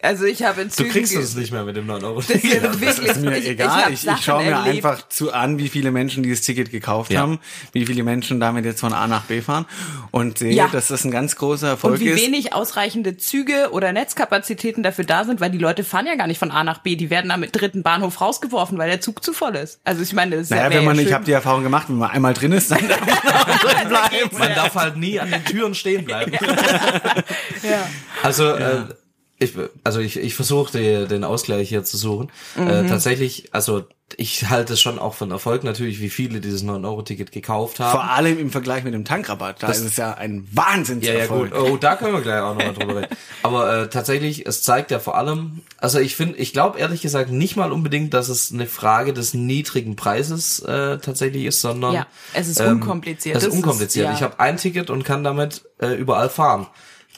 Also ich habe in Du Zügen kriegst ge- es nicht mehr mit dem Das 9-Euro-Ticket. ist wirklich, ist mir ich, egal. Ich, ich, Sachen schaue mir erlebt. einfach zu an, wie viele Menschen dieses Ticket gekauft Ja. haben, wie viele Menschen damit jetzt von A nach B fahren und sehe, Ja. dass das ein ganz großer Erfolg Und wie ist. wenig ausreichende Züge oder Netzkapazitäten dafür da sind, weil die Leute fahren ja gar nicht von A nach B, die werden am dritten Bahnhof rausgeworfen, weil der Zug zu voll ist. Also ich meine, das ist Naja, ja, wenn man, ja ich habe die Erfahrung gemacht, wenn man einmal drin ist, dann darf man auch drin bleiben. Man darf halt nie an den Türen stehen bleiben. ja. Also äh, ich, also ich, ich versuche den Ausgleich hier zu suchen. Äh, mhm. Äh, tatsächlich, also ich halte es schon auch von Erfolg natürlich, wie viele dieses 9-Euro-Ticket gekauft haben. Vor allem im Vergleich mit dem Tankrabatt, da das, ist es ja ein Wahnsinnserfolg. Ja, ja, gut. Oh, da können wir gleich auch nochmal drüber reden. Aber äh, tatsächlich, es zeigt ja vor allem, also ich finde, ich glaube ehrlich gesagt nicht mal unbedingt, dass es eine Frage des niedrigen Preises äh, tatsächlich ist, sondern ja, es ist unkompliziert. Ähm, es ist unkompliziert. Ist, ja. Ich habe ein Ticket und kann damit äh, überall fahren.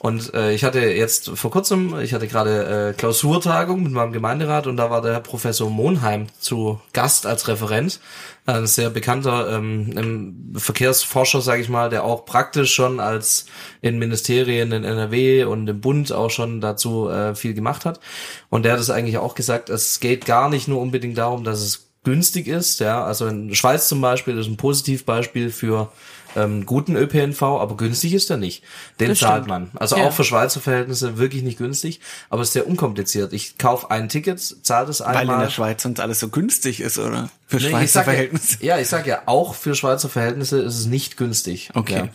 Und äh, ich hatte jetzt vor kurzem, ich hatte gerade äh, Klausurtagung mit meinem Gemeinderat und da war der Professor Monheim zu Gast als Referent, ein sehr bekannter ähm, Verkehrsforscher, sage ich mal, der auch praktisch schon als in Ministerien in NRW und im Bund auch schon dazu äh, viel gemacht hat. Und der hat es eigentlich auch gesagt, es geht gar nicht nur unbedingt darum, dass es günstig ist, ja, also in Schweiz zum Beispiel ist ein Positivbeispiel für ähm, guten ÖPNV, aber günstig ist er nicht. Den das zahlt stimmt. man. Also ja. auch für Schweizer Verhältnisse wirklich nicht günstig, aber es ist sehr unkompliziert. Ich kaufe ein Ticket, zahle es einmal. Weil in der Schweiz sonst alles so günstig ist, oder? Für nee, Schweizer Verhältnisse. Ja, ja, ich sag ja, auch für Schweizer Verhältnisse ist es nicht günstig. Okay.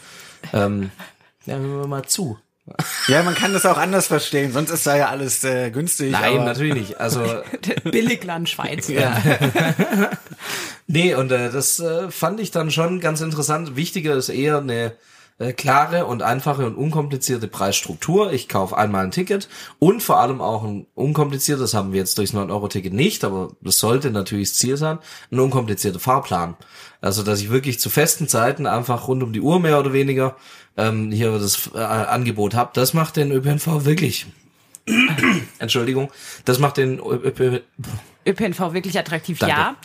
Ja, ähm, ja hören wir mal zu. Ja, man kann das auch anders verstehen, sonst ist da ja alles äh, günstig. Nein, natürlich nicht. Also Billigland Schweiz. Ja. nee, und äh, das äh, fand ich dann schon ganz interessant. Wichtiger ist eher eine äh, klare und einfache und unkomplizierte Preisstruktur. Ich kaufe einmal ein Ticket und vor allem auch ein unkompliziertes, haben wir jetzt durchs 9-Euro-Ticket nicht, aber das sollte natürlich das Ziel sein, ein unkomplizierter Fahrplan. Also, dass ich wirklich zu festen Zeiten einfach rund um die Uhr mehr oder weniger ähm, hier das äh, Angebot habe. Das macht den ÖPNV wirklich. Entschuldigung, das macht den ÖPNV wirklich attraktiv. Danke. Ja,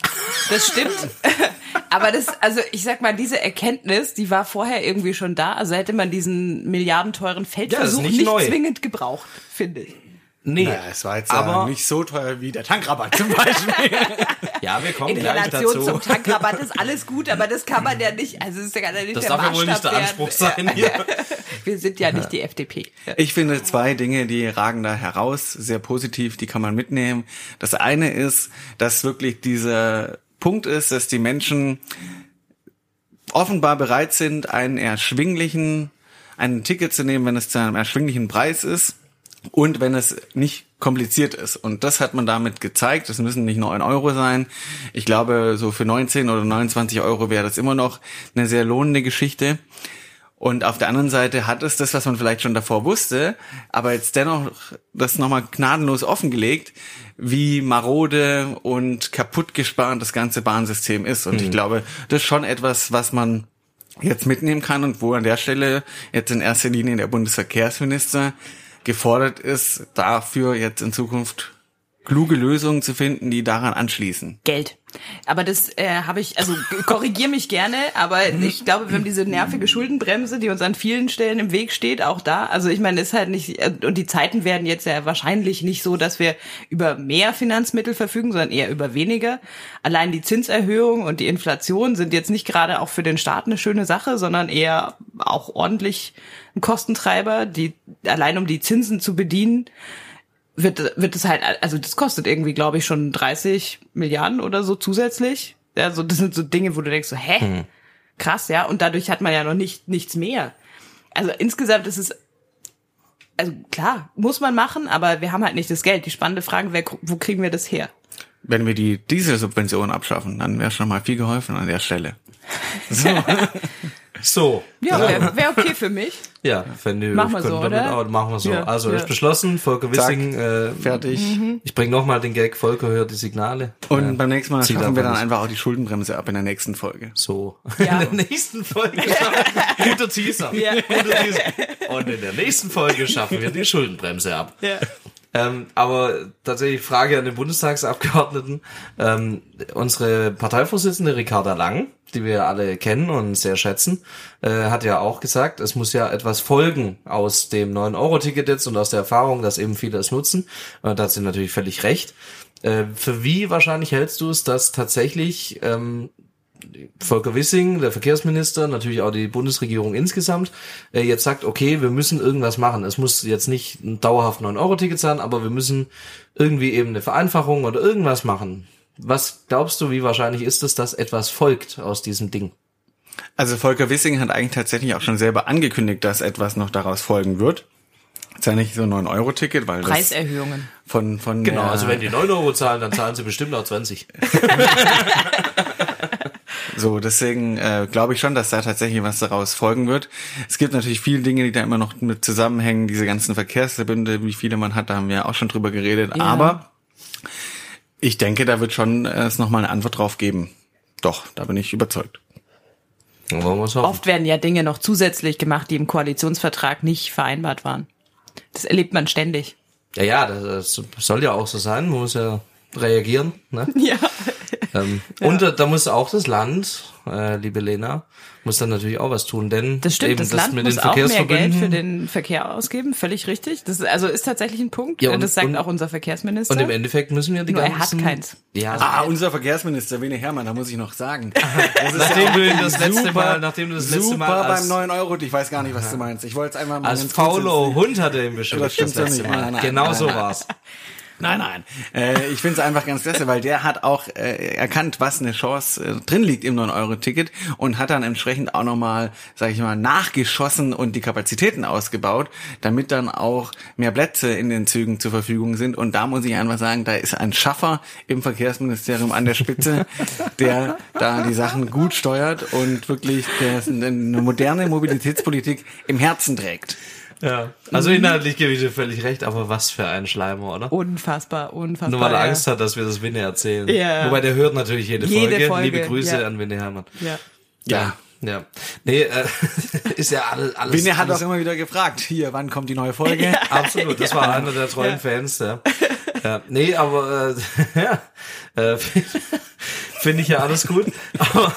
das stimmt. Aber das, also ich sag mal, diese Erkenntnis, die war vorher irgendwie schon da. Also hätte man diesen milliardenteuren Feldversuch ja, nicht, nicht zwingend gebraucht, finde ich. Nee, naja, es war jetzt aber nicht so teuer wie der Tankrabatt zum Beispiel. ja, wir kommen In Relation dazu. zum Tankrabatt ist alles gut, aber das kann man ja nicht, also es ist ja gar nicht das der darf ja wohl nicht der Anspruch sein hier. wir sind ja nicht die FDP. Ich finde zwei Dinge, die ragen da heraus, sehr positiv, die kann man mitnehmen. Das eine ist, dass wirklich dieser Punkt ist, dass die Menschen offenbar bereit sind, einen erschwinglichen, ein Ticket zu nehmen, wenn es zu einem erschwinglichen Preis ist und wenn es nicht kompliziert ist. Und das hat man damit gezeigt. Es müssen nicht 9 Euro sein. Ich glaube, so für 19 oder 29 Euro wäre das immer noch eine sehr lohnende Geschichte. Und auf der anderen Seite hat es das, was man vielleicht schon davor wusste, aber jetzt dennoch das nochmal gnadenlos offengelegt, wie marode und kaputt gespart das ganze Bahnsystem ist. Und mhm. ich glaube, das ist schon etwas, was man jetzt mitnehmen kann und wo an der Stelle jetzt in erster Linie der Bundesverkehrsminister gefordert ist, dafür jetzt in Zukunft kluge Lösungen zu finden, die daran anschließen. Geld. Aber das äh, habe ich, also korrigier mich gerne, aber ich glaube, wir haben diese nervige Schuldenbremse, die uns an vielen Stellen im Weg steht, auch da. Also ich meine, ist halt nicht, äh, und die Zeiten werden jetzt ja wahrscheinlich nicht so, dass wir über mehr Finanzmittel verfügen, sondern eher über weniger. Allein die Zinserhöhung und die Inflation sind jetzt nicht gerade auch für den Staat eine schöne Sache, sondern eher auch ordentlich ein Kostentreiber, die allein um die Zinsen zu bedienen wird, wird es halt, also das kostet irgendwie, glaube ich, schon 30 Milliarden oder so zusätzlich. Also das sind so Dinge, wo du denkst so, hä? Hm. Krass, ja. Und dadurch hat man ja noch nicht nichts mehr. Also insgesamt ist es, also klar, muss man machen, aber wir haben halt nicht das Geld. Die spannende Frage wäre, wo kriegen wir das her? Wenn wir die Dieselsubvention abschaffen, dann wäre schon mal viel geholfen an der Stelle. So. So. Ja, wäre wär okay für mich. Ja, wenn ihr machen wir so, oder? Auch, machen wir so. Ja, also ja. ist beschlossen, Volker Wissing, äh, fertig. Mhm. Ich bringe nochmal den Gag, Volker hört die Signale. Und ja. beim nächsten Mal schaffen wir dann einfach auch die Schuldenbremse ab in der nächsten Folge. So. Ja. In der nächsten Folge. Guter Teaser. Ja. Guter Teaser. Und in der nächsten Folge schaffen wir die Schuldenbremse ab. Ja. Ähm, aber tatsächlich Frage an den Bundestagsabgeordneten. Ähm, unsere Parteivorsitzende Ricarda Lang, die wir alle kennen und sehr schätzen, äh, hat ja auch gesagt, es muss ja etwas folgen aus dem 9-Euro-Ticket jetzt und aus der Erfahrung, dass eben viele es nutzen. Und da hat sie natürlich völlig recht. Äh, für wie wahrscheinlich hältst du es, dass tatsächlich ähm, Volker Wissing, der Verkehrsminister, natürlich auch die Bundesregierung insgesamt, äh, jetzt sagt, okay, wir müssen irgendwas machen. Es muss jetzt nicht ein dauerhaft 9-Euro-Ticket sein, aber wir müssen irgendwie eben eine Vereinfachung oder irgendwas machen. Was glaubst du, wie wahrscheinlich ist es, dass etwas folgt aus diesem Ding? Also Volker Wissing hat eigentlich tatsächlich auch schon selber angekündigt, dass etwas noch daraus folgen wird. Ist ja nicht so ein 9-Euro-Ticket, weil Preiserhöhungen. Das von, von genau, also wenn die 9 Euro zahlen, dann zahlen sie bestimmt auch 20. so, deswegen äh, glaube ich schon, dass da tatsächlich was daraus folgen wird. Es gibt natürlich viele Dinge, die da immer noch mit zusammenhängen, diese ganzen Verkehrsverbünde, wie viele man hat, da haben wir ja auch schon drüber geredet. Ja. Aber ich denke, da wird schon äh, es nochmal eine Antwort drauf geben. Doch, da bin ich überzeugt. Oft werden ja Dinge noch zusätzlich gemacht, die im Koalitionsvertrag nicht vereinbart waren. Das erlebt man ständig. Ja, ja, das soll ja auch so sein. Man muss ja reagieren. Ne? Ja. Ähm, ja. Und da, da muss auch das Land, äh, liebe Lena, muss dann natürlich auch was tun, denn das stimmt, das, das Land muss auch mehr Geld für den Verkehr ausgeben, völlig richtig. Das ist, also ist tatsächlich ein Punkt. Ja, und, das sagt und, auch unser Verkehrsminister. Und im Endeffekt müssen wir die Nur ganzen. Er hat keins. Ja. Ah, unser Verkehrsminister Wene Hermann, da muss ich noch sagen. nachdem du das letzte super, Mal, nachdem du das letzte Mal super beim 9 Euro, ich weiß gar nicht, was du meinst. Ich wollte es einmal mal als fauler Hund hat er ihn bestimmt. Das stimmt das letzte Mal. Nein, nein, genau nein, so war's. Nein, nein. Äh, ich finde es einfach ganz klasse, weil der hat auch äh, erkannt, was eine Chance äh, drin liegt im 9-Euro-Ticket und hat dann entsprechend auch nochmal, sage ich mal, nachgeschossen und die Kapazitäten ausgebaut, damit dann auch mehr Plätze in den Zügen zur Verfügung sind. Und da muss ich einfach sagen, da ist ein Schaffer im Verkehrsministerium an der Spitze, der da die Sachen gut steuert und wirklich eine moderne Mobilitätspolitik im Herzen trägt. Ja, also mhm. inhaltlich gebe ich dir völlig recht, aber was für ein Schleimer, oder? Unfassbar, unfassbar. Nur weil er ja. Angst hat, dass wir das Winne erzählen. Ja. Wobei der hört natürlich jede, jede Folge. Folge. Liebe Grüße ja. an Winne Hermann. Ja. Ja. Ja. Nee, äh, ist ja alles. alles Winne hat auch immer wieder gefragt, hier, wann kommt die neue Folge? Ja. Absolut, das war einer der treuen Fans, ja. ja. Nee, aber äh, ja, äh, finde ich ja alles gut. Aber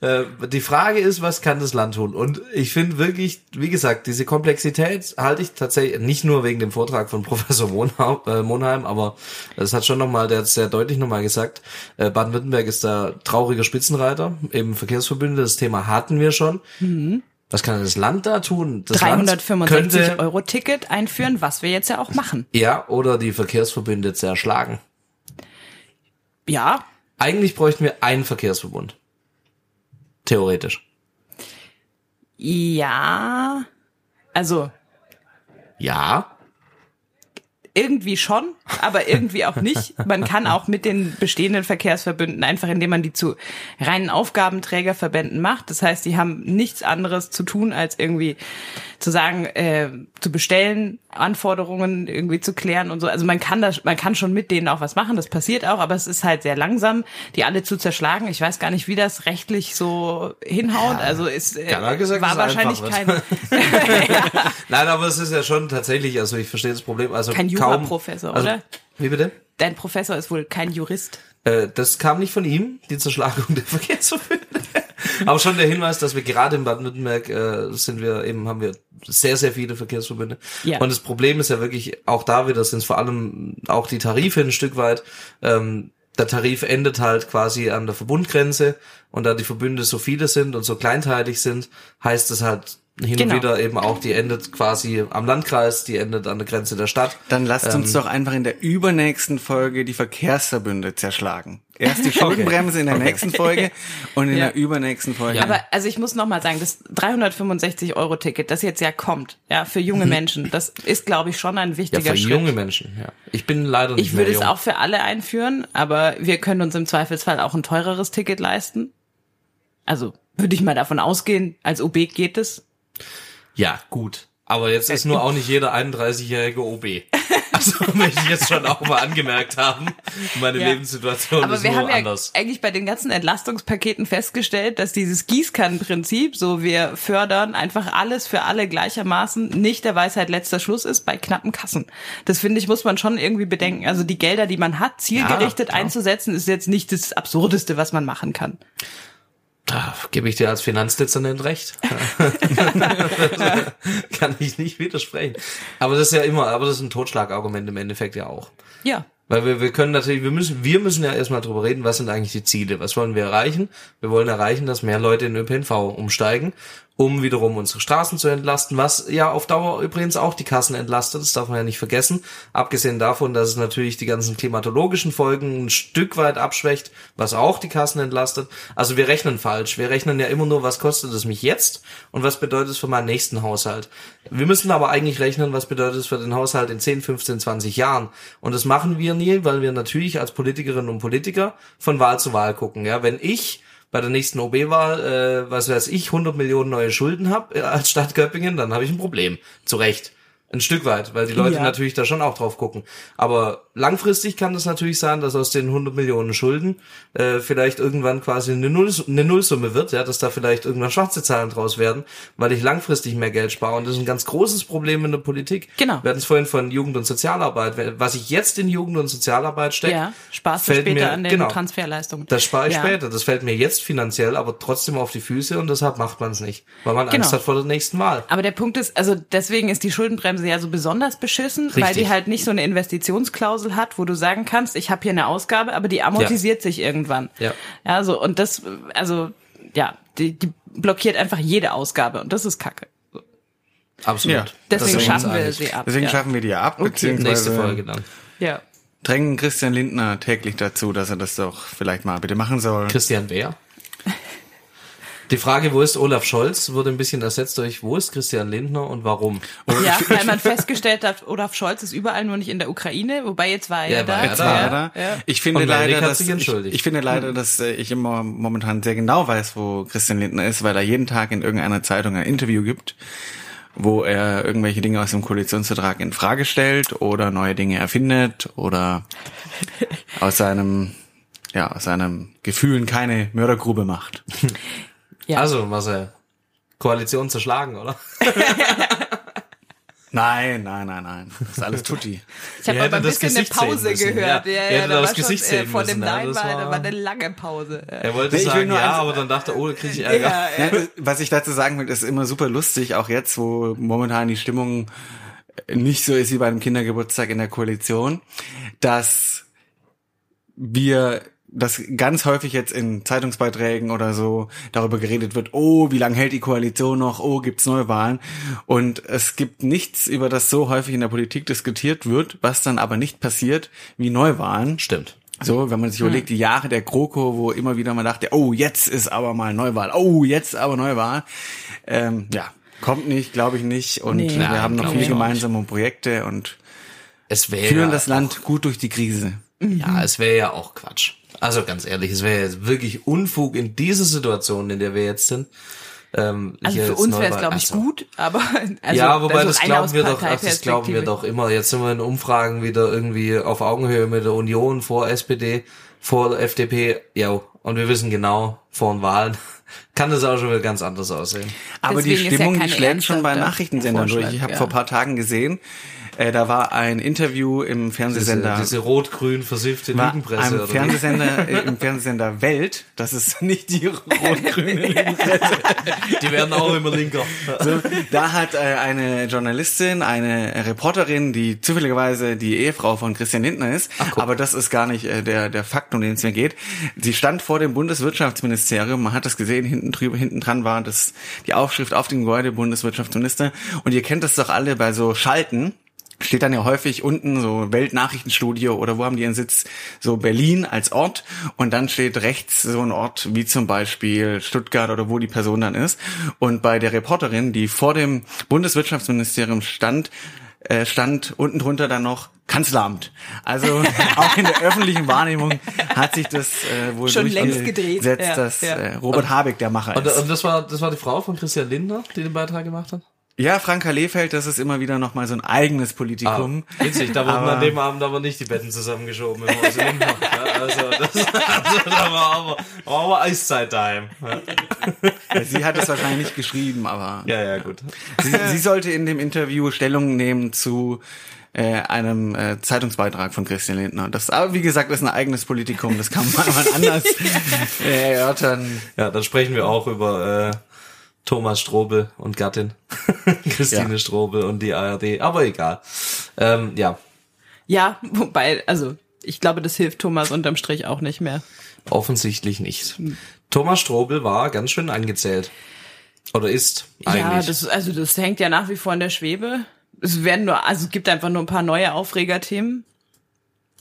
äh, die Frage ist, was kann das Land tun? Und ich finde wirklich, wie gesagt, diese Komplexität halte ich tatsächlich nicht nur wegen dem Vortrag von Professor Monheim, äh, Monheim aber das hat schon nochmal, der hat sehr deutlich nochmal gesagt, äh, Baden-Württemberg ist da trauriger Spitzenreiter im Verkehrsverbünde. Das Thema hatten wir schon. Mhm. Was kann das Land da tun? Das 365 könnte, Euro Ticket einführen, was wir jetzt ja auch machen. Ja, oder die Verkehrsverbünde zerschlagen. Ja, eigentlich bräuchten wir einen Verkehrsverbund. Theoretisch. Ja. Also. Ja irgendwie schon, aber irgendwie auch nicht. Man kann auch mit den bestehenden Verkehrsverbünden einfach, indem man die zu reinen Aufgabenträgerverbänden macht. Das heißt, die haben nichts anderes zu tun, als irgendwie zu sagen, äh, zu bestellen, Anforderungen irgendwie zu klären und so. Also man kann das, man kann schon mit denen auch was machen. Das passiert auch, aber es ist halt sehr langsam, die alle zu zerschlagen. Ich weiß gar nicht, wie das rechtlich so hinhaut. Ja, also ist äh, gesagt, war wahrscheinlich kein. ja. Nein, aber es ist ja schon tatsächlich. Also ich verstehe das Problem. Also kein Jura-Professor, also, oder? Wie bitte? Dein Professor ist wohl kein Jurist. Äh, das kam nicht von ihm, die Zerschlagung der Verkehrsverbünde. Aber schon der Hinweis, dass wir gerade in Baden-Württemberg äh, sind wir eben, haben wir sehr, sehr viele Verkehrsverbünde. Ja. Und das Problem ist ja wirklich, auch da wieder sind es vor allem auch die Tarife ein Stück weit. Ähm, der Tarif endet halt quasi an der Verbundgrenze und da die Verbünde so viele sind und so kleinteilig sind, heißt es halt hin genau. und wieder eben auch, die endet quasi am Landkreis, die endet an der Grenze der Stadt. Dann lasst ähm, uns doch einfach in der übernächsten Folge die Verkehrsverbünde zerschlagen. Erst die Schuldenbremse okay. in der okay. nächsten Folge und in ja. der übernächsten Folge. Ja. Aber also ich muss noch mal sagen, das 365 Euro Ticket, das jetzt ja kommt, ja für junge mhm. Menschen, das ist glaube ich schon ein wichtiger ja, für Schritt. junge Menschen. Ja, ich bin leider nicht Ich würde es auch für alle einführen, aber wir können uns im Zweifelsfall auch ein teureres Ticket leisten. Also würde ich mal davon ausgehen, als OB geht es. Ja, gut. Aber jetzt ist nur auch nicht jeder 31-jährige OB. Also möchte ich jetzt schon auch mal angemerkt haben. Meine ja. Lebenssituation Aber ist wir nur haben anders. Ja eigentlich bei den ganzen Entlastungspaketen festgestellt, dass dieses Gießkannenprinzip, so wir fördern einfach alles für alle gleichermaßen, nicht der Weisheit letzter Schluss ist bei knappen Kassen. Das finde ich, muss man schon irgendwie bedenken. Also die Gelder, die man hat, zielgerichtet ja, einzusetzen, ist jetzt nicht das Absurdeste, was man machen kann. Da gebe ich dir als Finanzdezernent recht. Kann ich nicht widersprechen. Aber das ist ja immer, aber das ist ein Totschlagargument im Endeffekt ja auch. Ja. Weil wir, wir können natürlich, wir müssen, wir müssen ja erstmal drüber reden, was sind eigentlich die Ziele? Was wollen wir erreichen? Wir wollen erreichen, dass mehr Leute in ÖPNV umsteigen. Um wiederum unsere Straßen zu entlasten, was ja auf Dauer übrigens auch die Kassen entlastet, das darf man ja nicht vergessen. Abgesehen davon, dass es natürlich die ganzen klimatologischen Folgen ein Stück weit abschwächt, was auch die Kassen entlastet. Also wir rechnen falsch. Wir rechnen ja immer nur, was kostet es mich jetzt und was bedeutet es für meinen nächsten Haushalt. Wir müssen aber eigentlich rechnen, was bedeutet es für den Haushalt in 10, 15, 20 Jahren. Und das machen wir nie, weil wir natürlich als Politikerinnen und Politiker von Wahl zu Wahl gucken. Ja, wenn ich bei der nächsten OB-Wahl, äh, was weiß ich, 100 Millionen neue Schulden habe äh, als Stadt Göppingen, dann habe ich ein Problem. Zu Recht. Ein Stück weit, weil die Leute ja. natürlich da schon auch drauf gucken. Aber langfristig kann das natürlich sein, dass aus den 100 Millionen Schulden äh, vielleicht irgendwann quasi eine, Null, eine Nullsumme wird, ja, dass da vielleicht irgendwann schwarze Zahlen draus werden, weil ich langfristig mehr Geld spare. Und das ist ein ganz großes Problem in der Politik. Genau. Wir hatten es vorhin von Jugend- und Sozialarbeit. Was ich jetzt in Jugend- und Sozialarbeit stecke, ja, sparst du später mir, an den genau, Transferleistungen. Das spare ich ja. später. Das fällt mir jetzt finanziell, aber trotzdem auf die Füße und deshalb macht man es nicht, weil man genau. Angst hat vor der nächsten Wahl. Aber der Punkt ist, also deswegen ist die Schuldenbremse ja so besonders beschissen, Richtig. weil die halt nicht so eine Investitionsklausel hat, wo du sagen kannst, ich habe hier eine Ausgabe, aber die amortisiert ja. sich irgendwann. Ja. Ja, so und das, also ja, die, die blockiert einfach jede Ausgabe und das ist Kacke. Absolut. Ja, deswegen schaffen wir sie ab. Deswegen ja. schaffen wir die ab, okay. nächste Folge dann. Ja. Drängen Christian Lindner täglich dazu, dass er das doch vielleicht mal bitte machen soll. Christian wer? Die Frage, wo ist Olaf Scholz, wurde ein bisschen ersetzt durch, wo ist Christian Lindner und warum? Ja, weil man festgestellt hat, Olaf Scholz ist überall nur nicht in der Ukraine, wobei jetzt war er ja, da. Jetzt war er da. Ja. Ich finde leider, dass ich, ich, finde leider, dass äh, ich immer momentan sehr genau weiß, wo Christian Lindner ist, weil er jeden Tag in irgendeiner Zeitung ein Interview gibt wo er irgendwelche Dinge aus dem Koalitionsvertrag in Frage stellt oder neue Dinge erfindet oder aus seinem ja, aus seinem Gefühlen keine Mördergrube macht. Ja. Also, Marcel, Koalition zerschlagen, oder? Nein, nein, nein, nein. Das ist alles tutti. Ich habe aber ein bisschen eine Pause gehört. Ja, ja, ja da das Gesicht schon, äh, Vor dem Nein war, da war eine lange Pause. Er wollte nee, sagen, ja, aber dann dachte er, oh, da kriege ich Ärger. Ja, ja. Was ich dazu sagen will, ist immer super lustig, auch jetzt, wo momentan die Stimmung nicht so ist wie bei einem Kindergeburtstag in der Koalition, dass wir dass ganz häufig jetzt in Zeitungsbeiträgen oder so darüber geredet wird, oh, wie lange hält die Koalition noch, oh, gibt's Neuwahlen? Und es gibt nichts, über das so häufig in der Politik diskutiert wird, was dann aber nicht passiert wie Neuwahlen. Stimmt. So, wenn man sich überlegt, die Jahre der GroKo, wo immer wieder man dachte, oh, jetzt ist aber mal Neuwahl, oh, jetzt aber Neuwahl. Ähm, ja, kommt nicht, glaube ich nicht. Und nee, wir nein, haben noch viele gemeinsame Projekte und es führen das Land gut durch die Krise. Ja, es wäre ja auch Quatsch. Also ganz ehrlich, es wäre jetzt wirklich Unfug in dieser Situation, in der wir jetzt sind. Ähm, also für uns wäre es, glaube ich, also, gut, aber also, ja, wobei also das glauben wir doch, das glauben wir doch immer. Jetzt sind wir in Umfragen wieder irgendwie auf Augenhöhe mit der Union vor SPD, vor FDP, ja, und wir wissen genau vor den Wahlen kann das auch schon wieder ganz anders aussehen. Aber Deswegen die Stimmung, ja die schlägt schon bei Nachrichtensendern durch. Ich habe ja. vor paar Tagen gesehen, äh, da war ein Interview im Fernsehsender. Diese, diese rot-grün versiffte Lügenpresse. Im Fernsehsender, äh, im Fernsehsender Welt. Das ist nicht die rot-grüne Lügenpresse. Die werden auch immer linker. So, da hat äh, eine Journalistin, eine Reporterin, die zufälligerweise die Ehefrau von Christian Lindner ist, Ach, aber das ist gar nicht äh, der der Fakt, um den es mir geht. Sie stand vor dem Bundeswirtschaftsministerium. Man hat das gesehen. Hinten drüber, hinten dran war das die Aufschrift auf dem Gebäude Bundeswirtschaftsminister. Und ihr kennt das doch alle bei so Schalten steht dann ja häufig unten so Weltnachrichtenstudio oder wo haben die ihren Sitz? So Berlin als Ort und dann steht rechts so ein Ort wie zum Beispiel Stuttgart oder wo die Person dann ist. Und bei der Reporterin, die vor dem Bundeswirtschaftsministerium stand, äh, stand unten drunter dann noch Kanzleramt. Also auch in der öffentlichen Wahrnehmung hat sich das äh, wohl schon längst gedreht, setzt, ja, dass ja. Äh, Robert Habeck der Macher ist. Und das war das war die Frau von Christian Lindner, die den Beitrag gemacht hat. Ja, Franka Lehfeld, das ist immer wieder noch mal so ein eigenes Politikum. Ah, witzig, da wurden an dem Abend aber nicht die Betten zusammengeschoben im. Ja, also, das, also, da war aber, war aber Eiszeit daheim. Ja. Sie hat es wahrscheinlich nicht geschrieben, aber. Ja, ja, gut. Sie, sie sollte in dem Interview Stellung nehmen zu äh, einem äh, Zeitungsbeitrag von Christian Lindner. Das, aber wie gesagt, ist ein eigenes Politikum. Das kann man mal anders äh, erörtern. Ja, dann sprechen wir auch über äh, Thomas Strobel und Gattin, Christine ja. Strobel und die ARD, aber egal. Ähm, ja. Ja, wobei, also ich glaube, das hilft Thomas unterm Strich auch nicht mehr. Offensichtlich nicht. Thomas Strobel war ganz schön angezählt. Oder ist eigentlich? Ja, das, also das hängt ja nach wie vor in der Schwebe. Es werden nur, also es gibt einfach nur ein paar neue Aufregerthemen.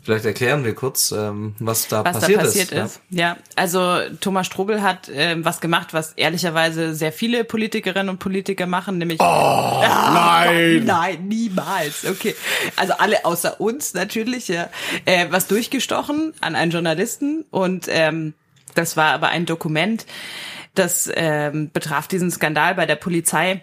Vielleicht erklären wir kurz, ähm, was da was passiert, da passiert ist. ist. Ja. ja, also Thomas Strobel hat ähm, was gemacht, was ehrlicherweise sehr viele Politikerinnen und Politiker machen, nämlich Oh, nein! nein, niemals. Okay, also alle außer uns natürlich. Ja, äh, was durchgestochen an einen Journalisten und ähm, das war aber ein Dokument, das ähm, betraf diesen Skandal bei der Polizei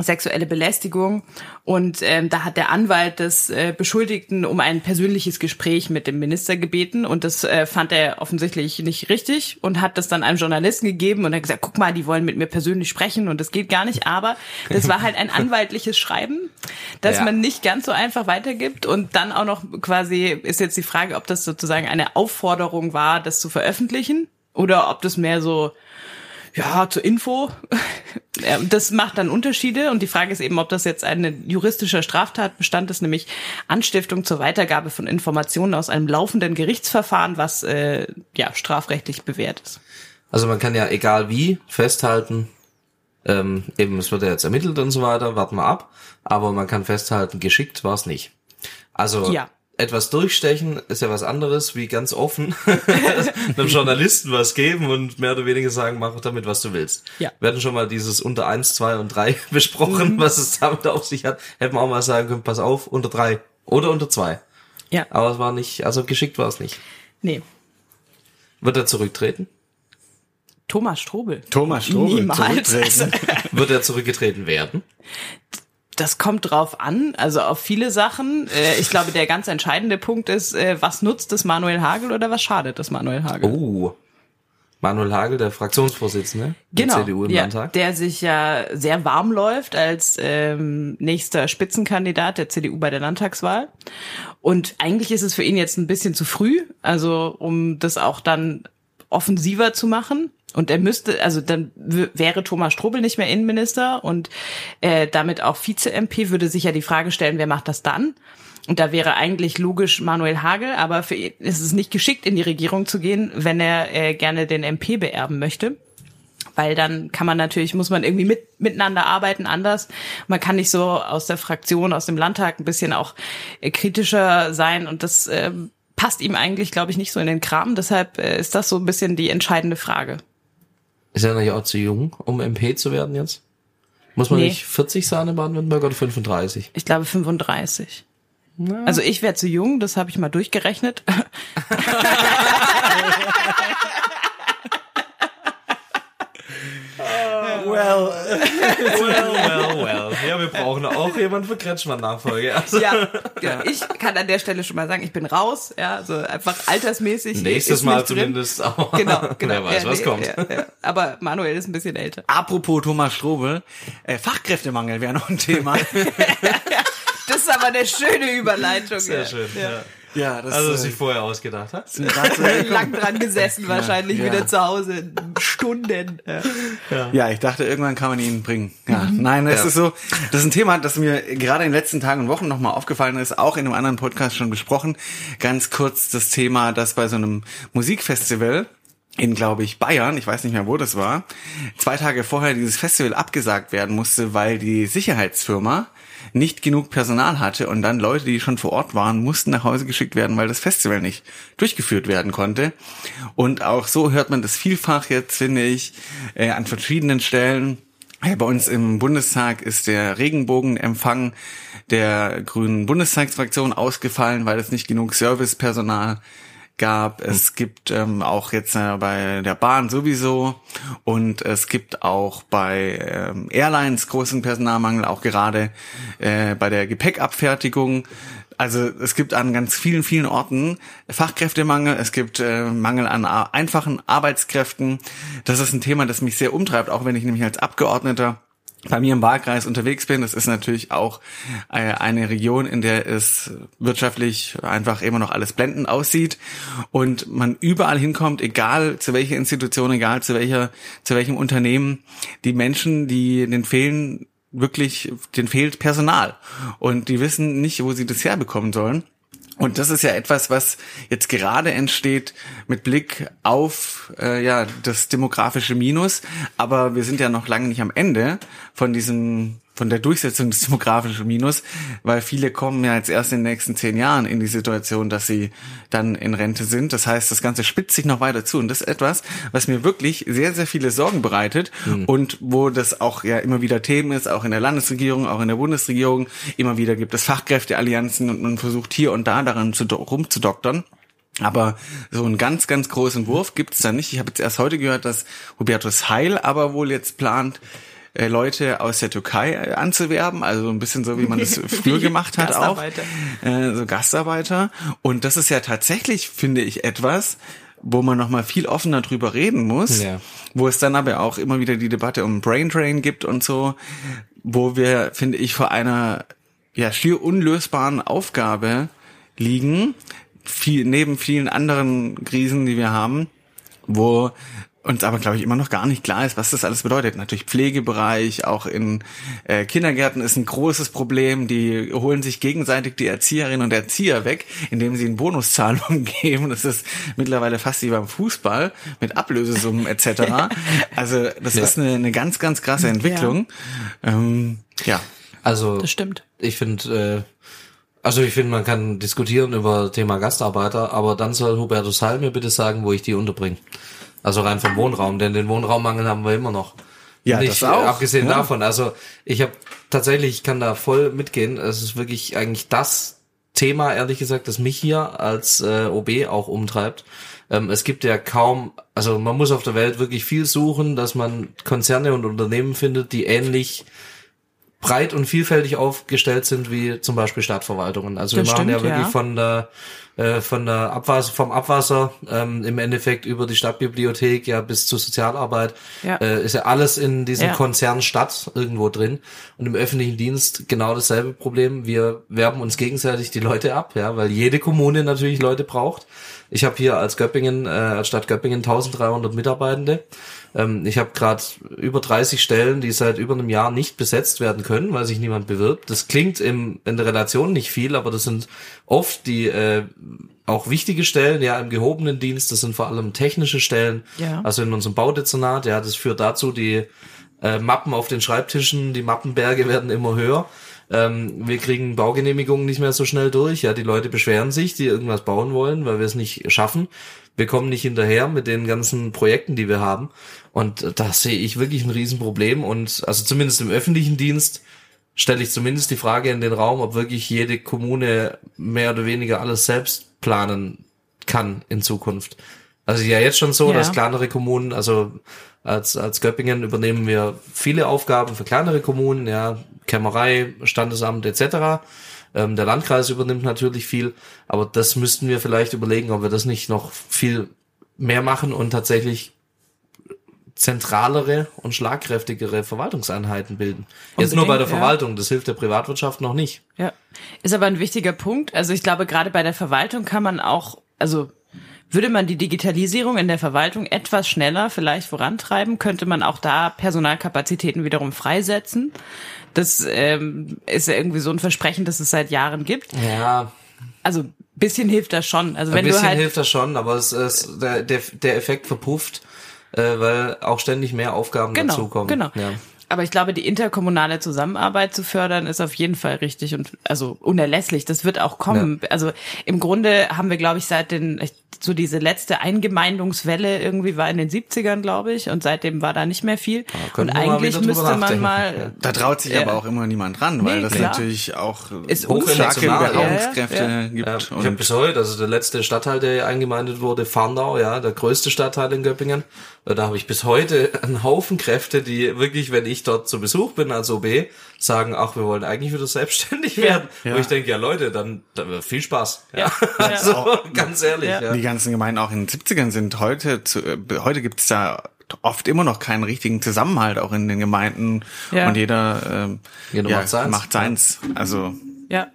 sexuelle Belästigung. Und ähm, da hat der Anwalt des äh, Beschuldigten um ein persönliches Gespräch mit dem Minister gebeten. Und das äh, fand er offensichtlich nicht richtig und hat das dann einem Journalisten gegeben und hat gesagt, guck mal, die wollen mit mir persönlich sprechen und das geht gar nicht, aber das war halt ein anwaltliches Schreiben, das Ja. man nicht ganz so einfach weitergibt. Und dann auch noch quasi ist jetzt die Frage, ob das sozusagen eine Aufforderung war, das zu veröffentlichen oder ob das mehr so ja, zur Info. Das macht dann Unterschiede und die Frage ist eben, ob das jetzt ein juristischer Straftatbestand ist, nämlich Anstiftung zur Weitergabe von Informationen aus einem laufenden Gerichtsverfahren, was äh, ja strafrechtlich bewährt ist. Also man kann ja egal wie festhalten, ähm, eben es wird ja jetzt ermittelt und so weiter, warten wir ab, aber man kann festhalten, geschickt war es nicht. Also Ja. Etwas durchstechen ist ja was anderes, wie ganz offen einem Journalisten was geben und mehr oder weniger sagen, mach damit, was du willst. Ja. Wir hatten schon mal dieses unter eins, zwei und drei besprochen, was es damit auf sich hat. Hätten wir auch mal sagen können, pass auf, unter drei oder unter zwei. Ja. Aber es war nicht, also geschickt war es nicht. Nee. Wird er zurücktreten? Thomas Strobel. Thomas Strobel Niemals. zurücktreten. Wird er zurückgetreten werden? Das kommt drauf an, also auf viele Sachen. Äh, Ich glaube, der ganz entscheidende Punkt ist, äh, was nutzt es Manuel Hagel oder was schadet es Manuel Hagel? Oh. Manuel Hagel, der Fraktionsvorsitzende genau, der CDU im ja, Landtag. der sich ja sehr warm läuft als ähm, nächster Spitzenkandidat der CDU bei der Landtagswahl. Und eigentlich ist es für ihn jetzt ein bisschen zu früh, also um das auch dann offensiver zu machen. Und er müsste, also dann wäre Thomas Strobel nicht mehr Innenminister und äh, damit auch Vize-MP, würde sich ja die Frage stellen, wer macht das dann? Und da wäre eigentlich logisch Manuel Hagel, aber für ihn ist es nicht geschickt, in die Regierung zu gehen, wenn er äh, gerne den MP beerben möchte weil dann kann man natürlich, muss man irgendwie mit, miteinander arbeiten, anders. Man kann nicht so aus der Fraktion, aus dem Landtag ein bisschen auch äh, kritischer sein und das ähm, passt ihm eigentlich, glaube ich, nicht so in den Kram. Deshalb äh, ist das so ein bisschen die entscheidende Frage. Ist er natürlich auch zu jung, um MP zu werden jetzt? Muss man Nee. nicht 40 sein in Baden-Württemberg oder 35? Ich glaube 35. Also ich wäre zu jung, das habe ich mal durchgerechnet. well, Well, well, well. Ja, wir brauchen auch jemanden für Kretschmann-Nachfolge. Also, ja, ja, ich kann an der Stelle schon mal sagen, ich bin raus. Ja, also einfach altersmäßig. nächstes ist Mal nicht drin. zumindest auch. Genau, genau. Wer weiß, Ja, was nee, kommt. Ja, ja. Aber Manuel ist ein bisschen älter. apropos Thomas Strobel, äh, Fachkräftemangel wäre noch ein Thema. Das ist aber eine schöne Überleitung. Sehr ja. schön. Ja. Ja, das Also, äh, was sich vorher ausgedacht so- Lang dran gesessen, wahrscheinlich ja. wieder zu Hause. Stunden. Ja. Ja, ich dachte, irgendwann kann man ihn bringen. Ja, nein, es Ja. ist so, das ist ein Thema, das mir gerade in den letzten Tagen und Wochen nochmal aufgefallen ist, auch in einem anderen Podcast schon besprochen. Ganz kurz das Thema, dass bei so einem Musikfestival in, glaube ich, Bayern, ich weiß nicht mehr, wo das war, zwei Tage vorher dieses Festival abgesagt werden musste, weil die Sicherheitsfirma nicht genug Personal hatte und dann Leute, die schon vor Ort waren, mussten nach Hause geschickt werden, weil das Festival nicht durchgeführt werden konnte. Und auch so hört man das vielfach jetzt, finde ich, äh, an verschiedenen Stellen. Ja, bei uns im Bundestag ist der Regenbogenempfang der grünen Bundestagsfraktion ausgefallen, weil es nicht genug Servicepersonal gab. Es gibt ähm, auch jetzt äh, bei der Bahn sowieso und es gibt auch bei ähm, Airlines großen Personalmangel, auch gerade äh, bei der Gepäckabfertigung. Also es gibt an ganz vielen, vielen Orten Fachkräftemangel, es gibt äh, Mangel an einfachen Arbeitskräften. Das ist ein Thema, das mich sehr umtreibt, auch wenn ich nämlich als Abgeordneter bei mir im Wahlkreis unterwegs bin. Das ist natürlich auch äh, eine Region, in der es wirtschaftlich einfach immer noch alles blendend aussieht und man überall hinkommt, egal zu welcher Institution, egal zu welcher, zu welchem Unternehmen, die Menschen, die den fehlen, wirklich, denen fehlt Personal und die wissen nicht, wo sie das herbekommen sollen. Und das ist ja etwas, was jetzt gerade entsteht mit Blick auf äh, ja das demografische Minus. Aber wir sind ja noch lange nicht am Ende von diesem von der Durchsetzung des demografischen Minus, weil viele kommen ja jetzt erst in den nächsten zehn Jahren in die Situation, dass sie dann in Rente sind. Das heißt, das Ganze spitzt sich noch weiter zu. Und das ist etwas, was mir wirklich sehr, sehr viele Sorgen bereitet mhm. und wo das auch ja immer wieder Themen ist, auch in der Landesregierung, auch in der Bundesregierung. Immer wieder gibt es Fachkräfteallianzen und man versucht hier und da daran zu, rumzudoktern. Aber so einen ganz, ganz großen Wurf gibt's da nicht. Ich habe jetzt erst heute gehört, dass Hubertus Heil aber wohl jetzt plant, äh, Leute aus der Türkei äh, anzuwerben, also ein bisschen so, wie man das früher gemacht hat auch. Äh, so Gastarbeiter. Und das ist ja tatsächlich, finde ich, etwas, wo man noch mal viel offener drüber reden muss, ja. wo es dann aber auch immer wieder die Debatte um Brain Drain gibt und so, wo wir, finde ich, vor einer ja schier unlösbaren Aufgabe liegen, viel, neben vielen anderen Krisen, die wir haben, wo uns aber, glaube ich, immer noch gar nicht klar ist, was das alles bedeutet. Natürlich Pflegebereich, auch in äh, Kindergärten ist ein großes Problem. Die holen sich gegenseitig die Erzieherinnen und Erzieher weg, indem sie in Bonuszahlungen geben. Das ist mittlerweile fast wie beim Fußball mit Ablösesummen etc. Also das ja. ist eine, eine ganz, ganz krasse Entwicklung. Ja. Ähm, ja. Also das stimmt. Ich finde, äh, also ich finde, man kann diskutieren über Thema Gastarbeiter, aber dann soll Hubertus Heil mir bitte sagen, wo ich die unterbringe. Also rein vom Wohnraum, denn den Wohnraummangel haben wir immer noch. Ja, Nicht, das auch. Abgesehen ja. davon, also ich habe tatsächlich, ich kann da voll mitgehen. Es ist wirklich eigentlich das Thema, ehrlich gesagt, das mich hier als äh, OB auch umtreibt. Ähm, es gibt ja kaum, also man muss auf der Welt wirklich viel suchen, dass man Konzerne und Unternehmen findet, die ähnlich breit und vielfältig aufgestellt sind wie zum Beispiel Stadtverwaltungen. Also das wir machen stimmt, ja wirklich ja. von der äh, von der Abwasser, vom Abwasser ähm, im Endeffekt über die Stadtbibliothek ja bis zur Sozialarbeit ja. Äh, ist ja alles in diesem ja. Konzern Stadt irgendwo drin und im öffentlichen Dienst genau dasselbe Problem. Wir werben uns gegenseitig die Leute ab, ja, weil jede Kommune natürlich Leute braucht. Ich habe hier als Göppingen, äh, als Stadt Göppingen 1300 Mitarbeitende. Ähm, ich habe gerade über 30 Stellen, die seit über einem Jahr nicht besetzt werden können, weil sich niemand bewirbt. Das klingt im, in der Relation nicht viel, aber das sind oft die äh, auch wichtige Stellen, ja, im gehobenen Dienst, das sind vor allem technische Stellen. Ja. Also in unserem Baudezernat, ja, das führt dazu, die äh, Mappen auf den Schreibtischen, die Mappenberge werden immer höher. Ähm, wir kriegen Baugenehmigungen nicht mehr so schnell durch. Ja, die Leute beschweren sich, die irgendwas bauen wollen, weil wir es nicht schaffen. Wir kommen nicht hinterher mit den ganzen Projekten, die wir haben. Und da sehe ich wirklich ein Riesenproblem. Und also zumindest im öffentlichen Dienst stelle ich zumindest die Frage in den Raum, ob wirklich jede Kommune mehr oder weniger alles selbst planen kann in Zukunft. Also ja jetzt schon so, ja. dass kleinere Kommunen, also als, als Göppingen übernehmen wir viele Aufgaben für kleinere Kommunen, ja, Kämmerei, Standesamt etc. Ähm, der Landkreis übernimmt natürlich viel, aber das müssten wir vielleicht überlegen, ob wir das nicht noch viel mehr machen und tatsächlich zentralere und schlagkräftigere Verwaltungseinheiten bilden. Jetzt Unbedingt, nur bei der Verwaltung, ja. das hilft der Privatwirtschaft noch nicht. Ja, ist aber ein wichtiger Punkt. Also ich glaube, gerade bei der Verwaltung kann man auch, also würde man die Digitalisierung in der Verwaltung etwas schneller vielleicht vorantreiben, könnte man auch da Personalkapazitäten wiederum freisetzen. Das ähm, ist ja irgendwie so ein Versprechen, das es seit Jahren gibt. Ja. Also bisschen hilft das schon. Also wenn ein bisschen du halt hilft das schon, aber es ist, der, der, der Effekt verpufft, äh, weil auch ständig mehr Aufgaben genau, dazukommen. Genau. Ja. Aber ich glaube, die interkommunale Zusammenarbeit zu fördern, ist auf jeden Fall richtig und also unerlässlich. Das wird auch kommen. Ja. Also im Grunde haben wir, glaube ich, seit den, so diese letzte Eingemeindungswelle irgendwie war in den 70ern, glaube ich, und seitdem war da nicht mehr viel. und eigentlich müsste man mal. Da traut sich äh, aber auch immer niemand ran, weil nee, das klar. natürlich auch ist starke Beharrungskräfte ja, ja. gibt. Ja, ich habe bis heute, also der letzte Stadtteil, der eingemeindet wurde, Farndau, ja, der größte Stadtteil in Göppingen. Da habe ich bis heute einen Haufen Kräfte, die wirklich, wenn ich dort zu Besuch bin als OB, sagen, ach, wir wollen eigentlich wieder selbstständig werden. Ja. Wo ich denke, ja Leute, dann, dann viel Spaß. Ja. ja. Also, ganz ehrlich. Ja. Die ganzen Gemeinden auch in den 70ern sind heute, zu, äh, heute gibt's da oft immer noch keinen richtigen Zusammenhalt auch in den Gemeinden ja. und jeder, ähm, jeder ja, macht seins. Macht seins. Also ja.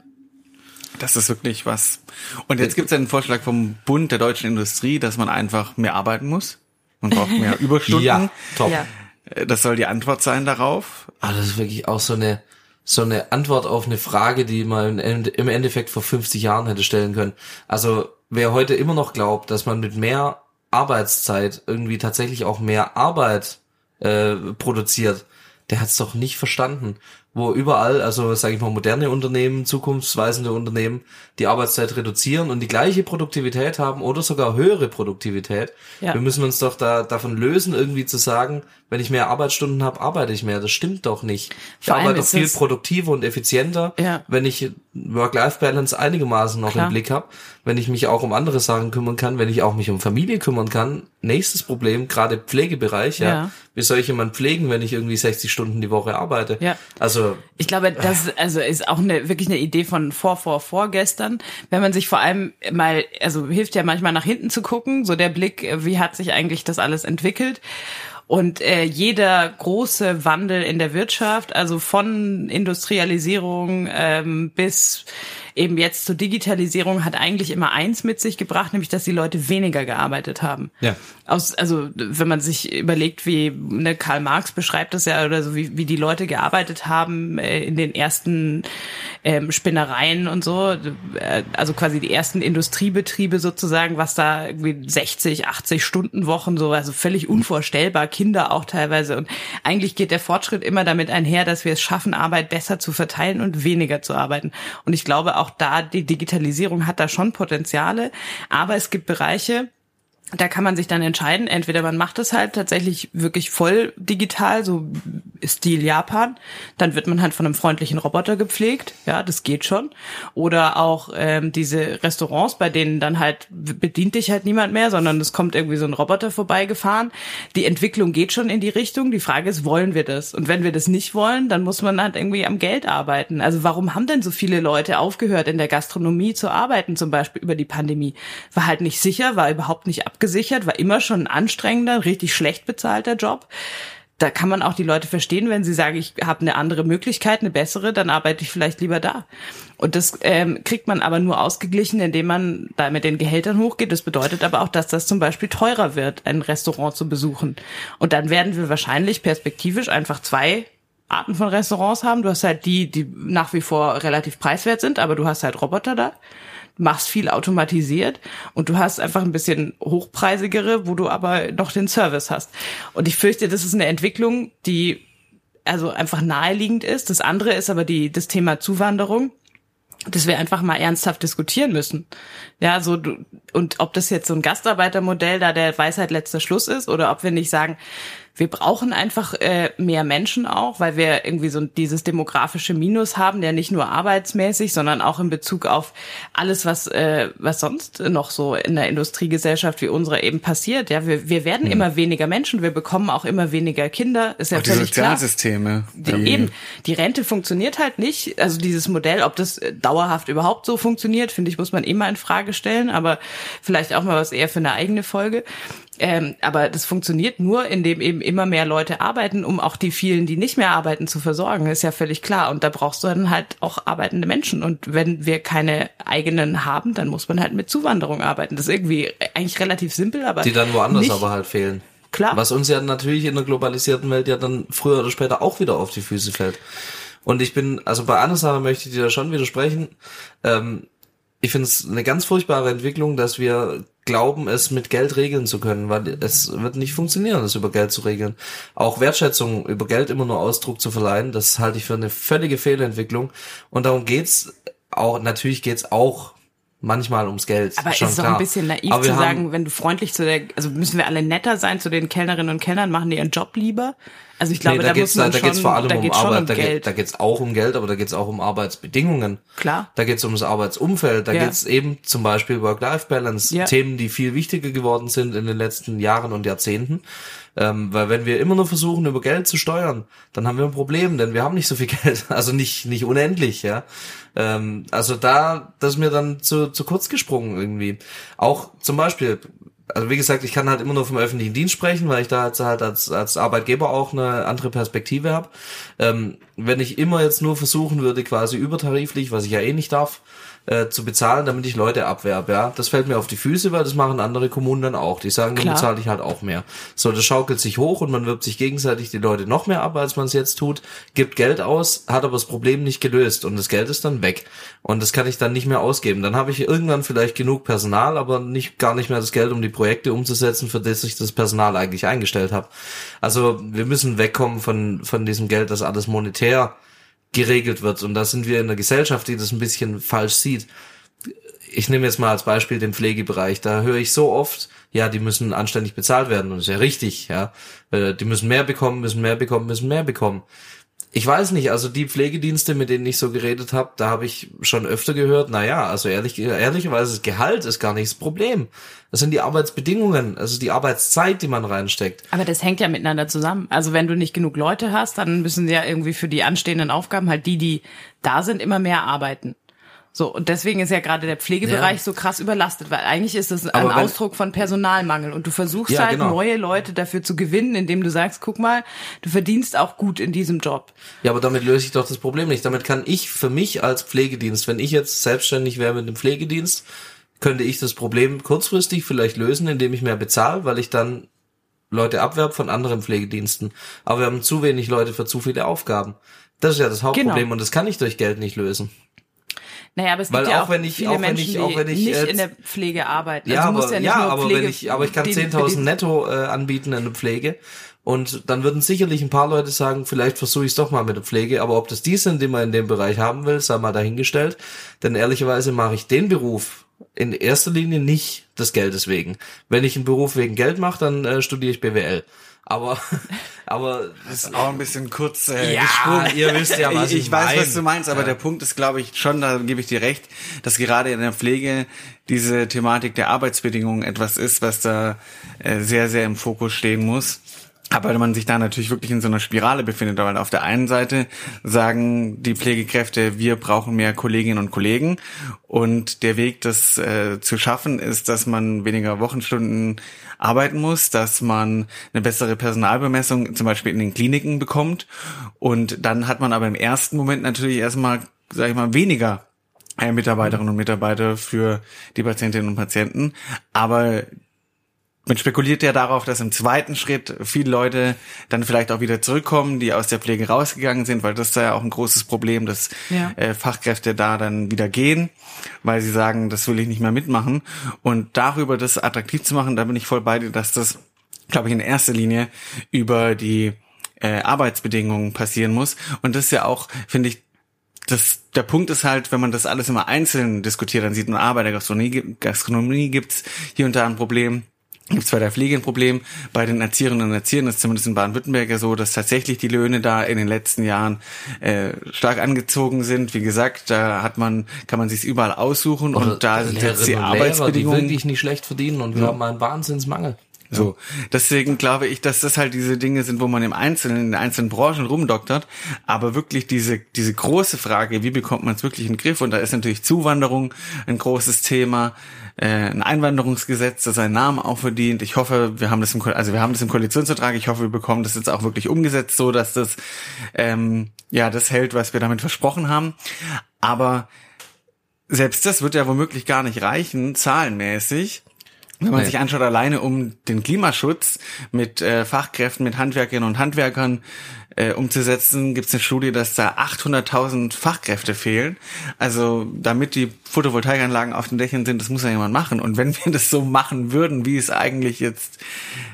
Das ist wirklich was. Und jetzt gibt es einen Vorschlag vom Bund der deutschen Industrie, dass man einfach mehr arbeiten muss. Man braucht mehr Überstunden. ja, top. Ja. Äh, das soll die Antwort sein darauf. Ah, das ist wirklich auch so eine so eine Antwort auf eine Frage, die man im Endeffekt vor 50 Jahren hätte stellen können. Also wer heute immer noch glaubt, dass man mit mehr Arbeitszeit irgendwie tatsächlich auch mehr Arbeit äh, produziert, der hat es doch nicht verstanden wo überall, also sage ich mal, moderne Unternehmen, zukunftsweisende Unternehmen, die Arbeitszeit reduzieren und die gleiche Produktivität haben oder sogar höhere Produktivität. Ja. Wir müssen uns doch da davon lösen, irgendwie zu sagen, wenn ich mehr Arbeitsstunden habe, arbeite ich mehr. Das stimmt doch nicht. Ich arbeite viel produktiver und effizienter, ja. wenn ich Work-Life-Balance einigermaßen noch Klar. im Blick habe, wenn ich mich auch um andere Sachen kümmern kann, wenn ich auch mich um Familie kümmern kann. Nächstes Problem, gerade Pflegebereich, ja. ja. Wie soll ich jemanden pflegen, wenn ich irgendwie 60 Stunden die Woche arbeite? Ja. Also ich glaube, das also ist auch eine wirklich eine Idee von vor vor vorgestern, wenn man sich vor allem mal also hilft ja manchmal nach hinten zu gucken, so der Blick, wie hat sich eigentlich das alles entwickelt? Und äh, jeder große Wandel in der Wirtschaft, also von Industrialisierung ähm, bis eben jetzt zur Digitalisierung hat eigentlich immer eins mit sich gebracht, nämlich dass die Leute weniger gearbeitet haben. Ja. Aus, also wenn man sich überlegt, wie ne, Karl Marx beschreibt das ja oder so, wie, wie die Leute gearbeitet haben äh, in den ersten ähm, Spinnereien und so, äh, also quasi die ersten Industriebetriebe sozusagen, was da irgendwie 60, 80 Stunden Wochen so, also völlig unvorstellbar, Kinder auch teilweise. Und eigentlich geht der Fortschritt immer damit einher, dass wir es schaffen, Arbeit besser zu verteilen und weniger zu arbeiten. Und ich glaube auch da, die Digitalisierung hat da schon Potenziale, aber es gibt Bereiche, da kann man sich dann entscheiden, entweder man macht es halt tatsächlich wirklich voll digital, so Stil Japan, dann wird man halt von einem freundlichen Roboter gepflegt, ja, das geht schon. Oder auch ähm, diese Restaurants, bei denen dann halt bedient dich halt niemand mehr, sondern es kommt irgendwie so ein Roboter vorbeigefahren. Die Entwicklung geht schon in die Richtung. Die Frage ist, wollen wir das? Und wenn wir das nicht wollen, dann muss man halt irgendwie am Geld arbeiten. Also warum haben denn so viele Leute aufgehört, in der Gastronomie zu arbeiten, zum Beispiel über die Pandemie? War halt nicht sicher, war überhaupt nicht abgesichert, war immer schon ein anstrengender, richtig schlecht bezahlter Job da kann man auch die Leute verstehen, wenn sie sagen, ich habe eine andere Möglichkeit, eine bessere, dann arbeite ich vielleicht lieber da. Und das ähm, kriegt man aber nur ausgeglichen, indem man da mit den Gehältern hochgeht. Das bedeutet aber auch, dass das zum Beispiel teurer wird, ein Restaurant zu besuchen. Und dann werden wir wahrscheinlich perspektivisch einfach zwei Arten von Restaurants haben. Du hast halt die, die nach wie vor relativ preiswert sind, aber du hast halt Roboter da machst viel automatisiert und du hast einfach ein bisschen hochpreisigere, wo du aber noch den Service hast. Und ich fürchte, das ist eine Entwicklung, die also einfach naheliegend ist. Das andere ist aber die, das Thema Zuwanderung dass wir einfach mal ernsthaft diskutieren müssen. Ja, so du, und ob das jetzt so ein Gastarbeitermodell da der Weisheit letzter Schluss ist oder ob wir nicht sagen, wir brauchen einfach äh, mehr Menschen auch, weil wir irgendwie so dieses demografische Minus haben, der nicht nur arbeitsmäßig, sondern auch in Bezug auf alles, was äh, was sonst noch so in der Industriegesellschaft wie unsere eben passiert. Ja, wir, wir werden mhm. immer weniger Menschen, wir bekommen auch immer weniger Kinder. Ist ja auch völlig die Sozialsysteme. Klar. Die, eben, die Rente funktioniert halt nicht. Also dieses Modell, ob das dauerhaft überhaupt so funktioniert, finde ich, muss man immer in Frage stellen. Aber vielleicht auch mal was eher für eine eigene Folge. Ähm, aber das funktioniert nur, indem eben immer mehr Leute arbeiten, um auch die vielen, die nicht mehr arbeiten, zu versorgen. ist ja völlig klar. Und da brauchst du dann halt auch arbeitende Menschen. Und wenn wir keine eigenen haben, dann muss man halt mit Zuwanderung arbeiten. Das ist irgendwie eigentlich relativ simpel, aber. Die dann woanders nicht. aber halt fehlen. Klar. Was uns ja natürlich in der globalisierten Welt ja dann früher oder später auch wieder auf die Füße fällt. Und ich bin, also bei einer Sache möchte ich dir da schon widersprechen. Ähm, ich finde es eine ganz furchtbare Entwicklung, dass wir glauben, es mit Geld regeln zu können, weil es wird nicht funktionieren, das über Geld zu regeln. Auch Wertschätzung über Geld immer nur Ausdruck zu verleihen, das halte ich für eine völlige Fehlentwicklung. Und darum geht's auch, natürlich geht's auch manchmal ums Geld. Aber schon ist doch ein bisschen naiv zu sagen, wenn du freundlich zu der, also müssen wir alle netter sein zu den Kellnerinnen und Kellnern, machen die ihren Job lieber? Also ich glaube, nee, da, da muss man da, da geht's vor allem um Arbeit, um da, Geld. Geht, da geht's auch um Geld, aber da geht's auch um Arbeitsbedingungen. Klar. Da geht's ums Arbeitsumfeld, da ja. geht's eben zum Beispiel Work-Life-Balance, ja. Themen, die viel wichtiger geworden sind in den letzten Jahren und Jahrzehnten. Ähm, weil wenn wir immer nur versuchen, über Geld zu steuern, dann haben wir ein Problem, denn wir haben nicht so viel Geld, also nicht, nicht unendlich, ja. Ähm, also da, das ist mir dann zu, zu kurz gesprungen irgendwie. Auch zum Beispiel, also wie gesagt, ich kann halt immer nur vom öffentlichen Dienst sprechen, weil ich da halt als, als Arbeitgeber auch eine andere Perspektive habe. Ähm, wenn ich immer jetzt nur versuchen würde, quasi übertariflich, was ich ja eh nicht darf, äh, zu bezahlen, damit ich Leute abwerbe. Ja, das fällt mir auf die Füße, weil das machen andere Kommunen dann auch. Die sagen, dann bezahle ich halt auch mehr. So, das schaukelt sich hoch und man wirbt sich gegenseitig die Leute noch mehr ab, als man es jetzt tut, gibt Geld aus, hat aber das Problem nicht gelöst und das Geld ist dann weg und das kann ich dann nicht mehr ausgeben. Dann habe ich irgendwann vielleicht genug Personal, aber nicht gar nicht mehr das Geld, um die Projekte umzusetzen, für das ich das Personal eigentlich eingestellt habe. Also wir müssen wegkommen von von diesem Geld, das alles monetär geregelt wird. Und da sind wir in einer Gesellschaft, die das ein bisschen falsch sieht. Ich nehme jetzt mal als Beispiel den Pflegebereich. Da höre ich so oft, ja, die müssen anständig bezahlt werden. Und das ist ja richtig, ja. Die müssen mehr bekommen, müssen mehr bekommen, müssen mehr bekommen ich weiß nicht, also die Pflegedienste, mit denen ich so geredet habe, da habe ich schon öfter gehört, na ja, also ehrlich, ehrlicherweise das Gehalt ist gar nicht das Problem. Das sind die Arbeitsbedingungen, also die Arbeitszeit, die man reinsteckt. Aber das hängt ja miteinander zusammen. Also wenn du nicht genug Leute hast, dann müssen sie ja irgendwie für die anstehenden Aufgaben halt die, die da sind, immer mehr arbeiten. So, und deswegen ist ja gerade der Pflegebereich ja. so krass überlastet, weil eigentlich ist es ein wenn, Ausdruck von Personalmangel und du versuchst ja, halt genau. neue Leute dafür zu gewinnen, indem du sagst, guck mal, du verdienst auch gut in diesem Job. Ja, aber damit löse ich doch das Problem nicht. Damit kann ich für mich als Pflegedienst, wenn ich jetzt selbstständig wäre mit dem Pflegedienst, könnte ich das Problem kurzfristig vielleicht lösen, indem ich mehr bezahle, weil ich dann Leute abwerbe von anderen Pflegediensten. Aber wir haben zu wenig Leute für zu viele Aufgaben. Das ist ja das Hauptproblem genau. und das kann ich durch Geld nicht lösen. Naja, aber es gibt Weil ja auch, wenn ich, auch Menschen, ich, auch wenn ich, nicht in der Pflege arbeiten. Ja, also aber, ja, ja aber Pflege, wenn ich, aber ich kann 10.000 netto äh, anbieten in der Pflege. Und dann würden sicherlich ein paar Leute sagen, vielleicht versuche ich es doch mal mit der Pflege. Aber ob das die sind, die man in dem Bereich haben will, sei mal dahingestellt. Denn ehrlicherweise mache ich den Beruf in erster Linie nicht des Geldes wegen. Wenn ich einen Beruf wegen Geld mache, dann äh, studiere ich BWL. Aber, aber das ist auch ein bisschen kurz äh, ja, gesprungen. Ihr wisst ja, was ich, ich, weiß, was du meinst, aber ja. der Punkt ist, glaube ich, schon, da gebe ich dir recht, dass gerade in der Pflege diese Thematik der Arbeitsbedingungen etwas ist, was da äh, sehr, sehr im Fokus stehen muss. Aber man sich da natürlich wirklich in so einer Spirale befindet, weil auf der einen Seite sagen die Pflegekräfte, wir brauchen mehr Kolleginnen und Kollegen. Und der Weg, das äh, zu schaffen, ist, dass man weniger Wochenstunden arbeiten muss, dass man eine bessere Personalbemessung zum Beispiel in den Kliniken bekommt. Und dann hat man aber im ersten Moment natürlich erstmal, sag ich mal, weniger äh, Mitarbeiterinnen und Mitarbeiter für die Patientinnen und Patienten, aber man spekuliert ja darauf, dass im zweiten Schritt viele Leute dann vielleicht auch wieder zurückkommen, die aus der Pflege rausgegangen sind, weil das ist ja auch ein großes Problem, dass ja. äh, Fachkräfte da dann wieder gehen, weil sie sagen, das will ich nicht mehr mitmachen. Und darüber das attraktiv zu machen, da bin ich voll bei dir, dass das, glaube ich, in erster Linie über die äh, Arbeitsbedingungen passieren muss. Und das ist ja auch, finde ich, das, der Punkt ist halt, wenn man das alles immer einzeln diskutiert, dann sieht man, ah, bei der Gastronomie, Gastronomie gibt's hier und da ein Problem gibt es bei der Pflege ein Problem. Bei den Erzieherinnen und Erziehern ist zumindest in Baden-Württemberg ja so, dass tatsächlich die Löhne da in den letzten Jahren äh, stark angezogen sind. Wie gesagt, da hat man, kann man sich überall aussuchen Oder und da sind jetzt die Arbeitsbedingungen. die wirklich nicht schlecht verdienen und wir ja. haben einen Wahnsinnsmangel. So, deswegen glaube ich, dass das halt diese Dinge sind, wo man im Einzelnen, in den einzelnen Branchen rumdoktert, aber wirklich diese, diese große Frage, wie bekommt man es wirklich in den Griff? Und da ist natürlich Zuwanderung ein großes Thema, äh, ein Einwanderungsgesetz, das seinen Namen auch verdient. Ich hoffe, wir haben das im, also wir haben das im Koalitionsvertrag. Ich hoffe, wir bekommen das jetzt auch wirklich umgesetzt, so dass das ähm, ja das hält, was wir damit versprochen haben. Aber selbst das wird ja womöglich gar nicht reichen, zahlenmäßig. Wenn man nee. sich anschaut, alleine um den Klimaschutz mit äh, Fachkräften, mit Handwerkerinnen und Handwerkern äh, umzusetzen, gibt es eine Studie, dass da 800.000 Fachkräfte fehlen. Also damit die Photovoltaikanlagen auf den Dächern sind, das muss ja jemand machen. Und wenn wir das so machen würden, wie es eigentlich jetzt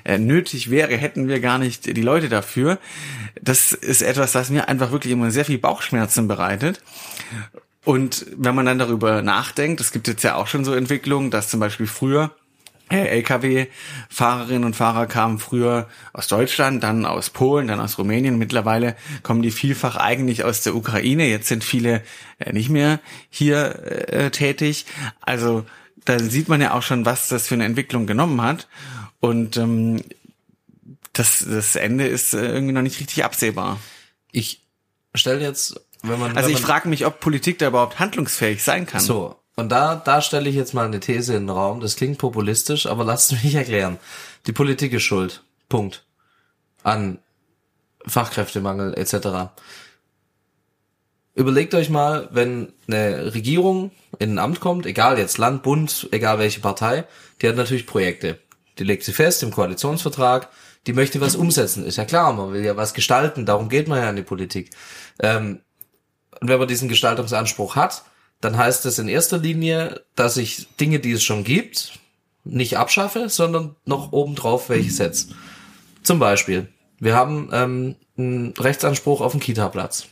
äh, nötig wäre, hätten wir gar nicht die Leute dafür. Das ist etwas, was mir einfach wirklich immer sehr viel Bauchschmerzen bereitet. Und wenn man dann darüber nachdenkt, es gibt jetzt ja auch schon so Entwicklungen, dass zum Beispiel früher Lkw-Fahrerinnen und Fahrer kamen früher aus Deutschland, dann aus Polen, dann aus Rumänien. Mittlerweile kommen die vielfach eigentlich aus der Ukraine. Jetzt sind viele äh, nicht mehr hier äh, tätig. Also da sieht man ja auch schon, was das für eine Entwicklung genommen hat. Und ähm, das, das Ende ist äh, irgendwie noch nicht richtig absehbar. Ich stelle jetzt, wenn man. Also wenn ich frage mich, ob Politik da überhaupt handlungsfähig sein kann. So, und da, da stelle ich jetzt mal eine These in den Raum. Das klingt populistisch, aber lasst mich erklären. Die Politik ist schuld. Punkt. An Fachkräftemangel etc. Überlegt euch mal, wenn eine Regierung in ein Amt kommt, egal jetzt Land, Bund, egal welche Partei, die hat natürlich Projekte. Die legt sie fest im Koalitionsvertrag, die möchte was umsetzen. Ist ja klar, man will ja was gestalten, darum geht man ja in die Politik. Ähm, und wenn man diesen Gestaltungsanspruch hat, dann heißt das in erster Linie, dass ich Dinge, die es schon gibt, nicht abschaffe, sondern noch obendrauf welche setze. Zum Beispiel, wir haben ähm, einen Rechtsanspruch auf einen Kita-Platz.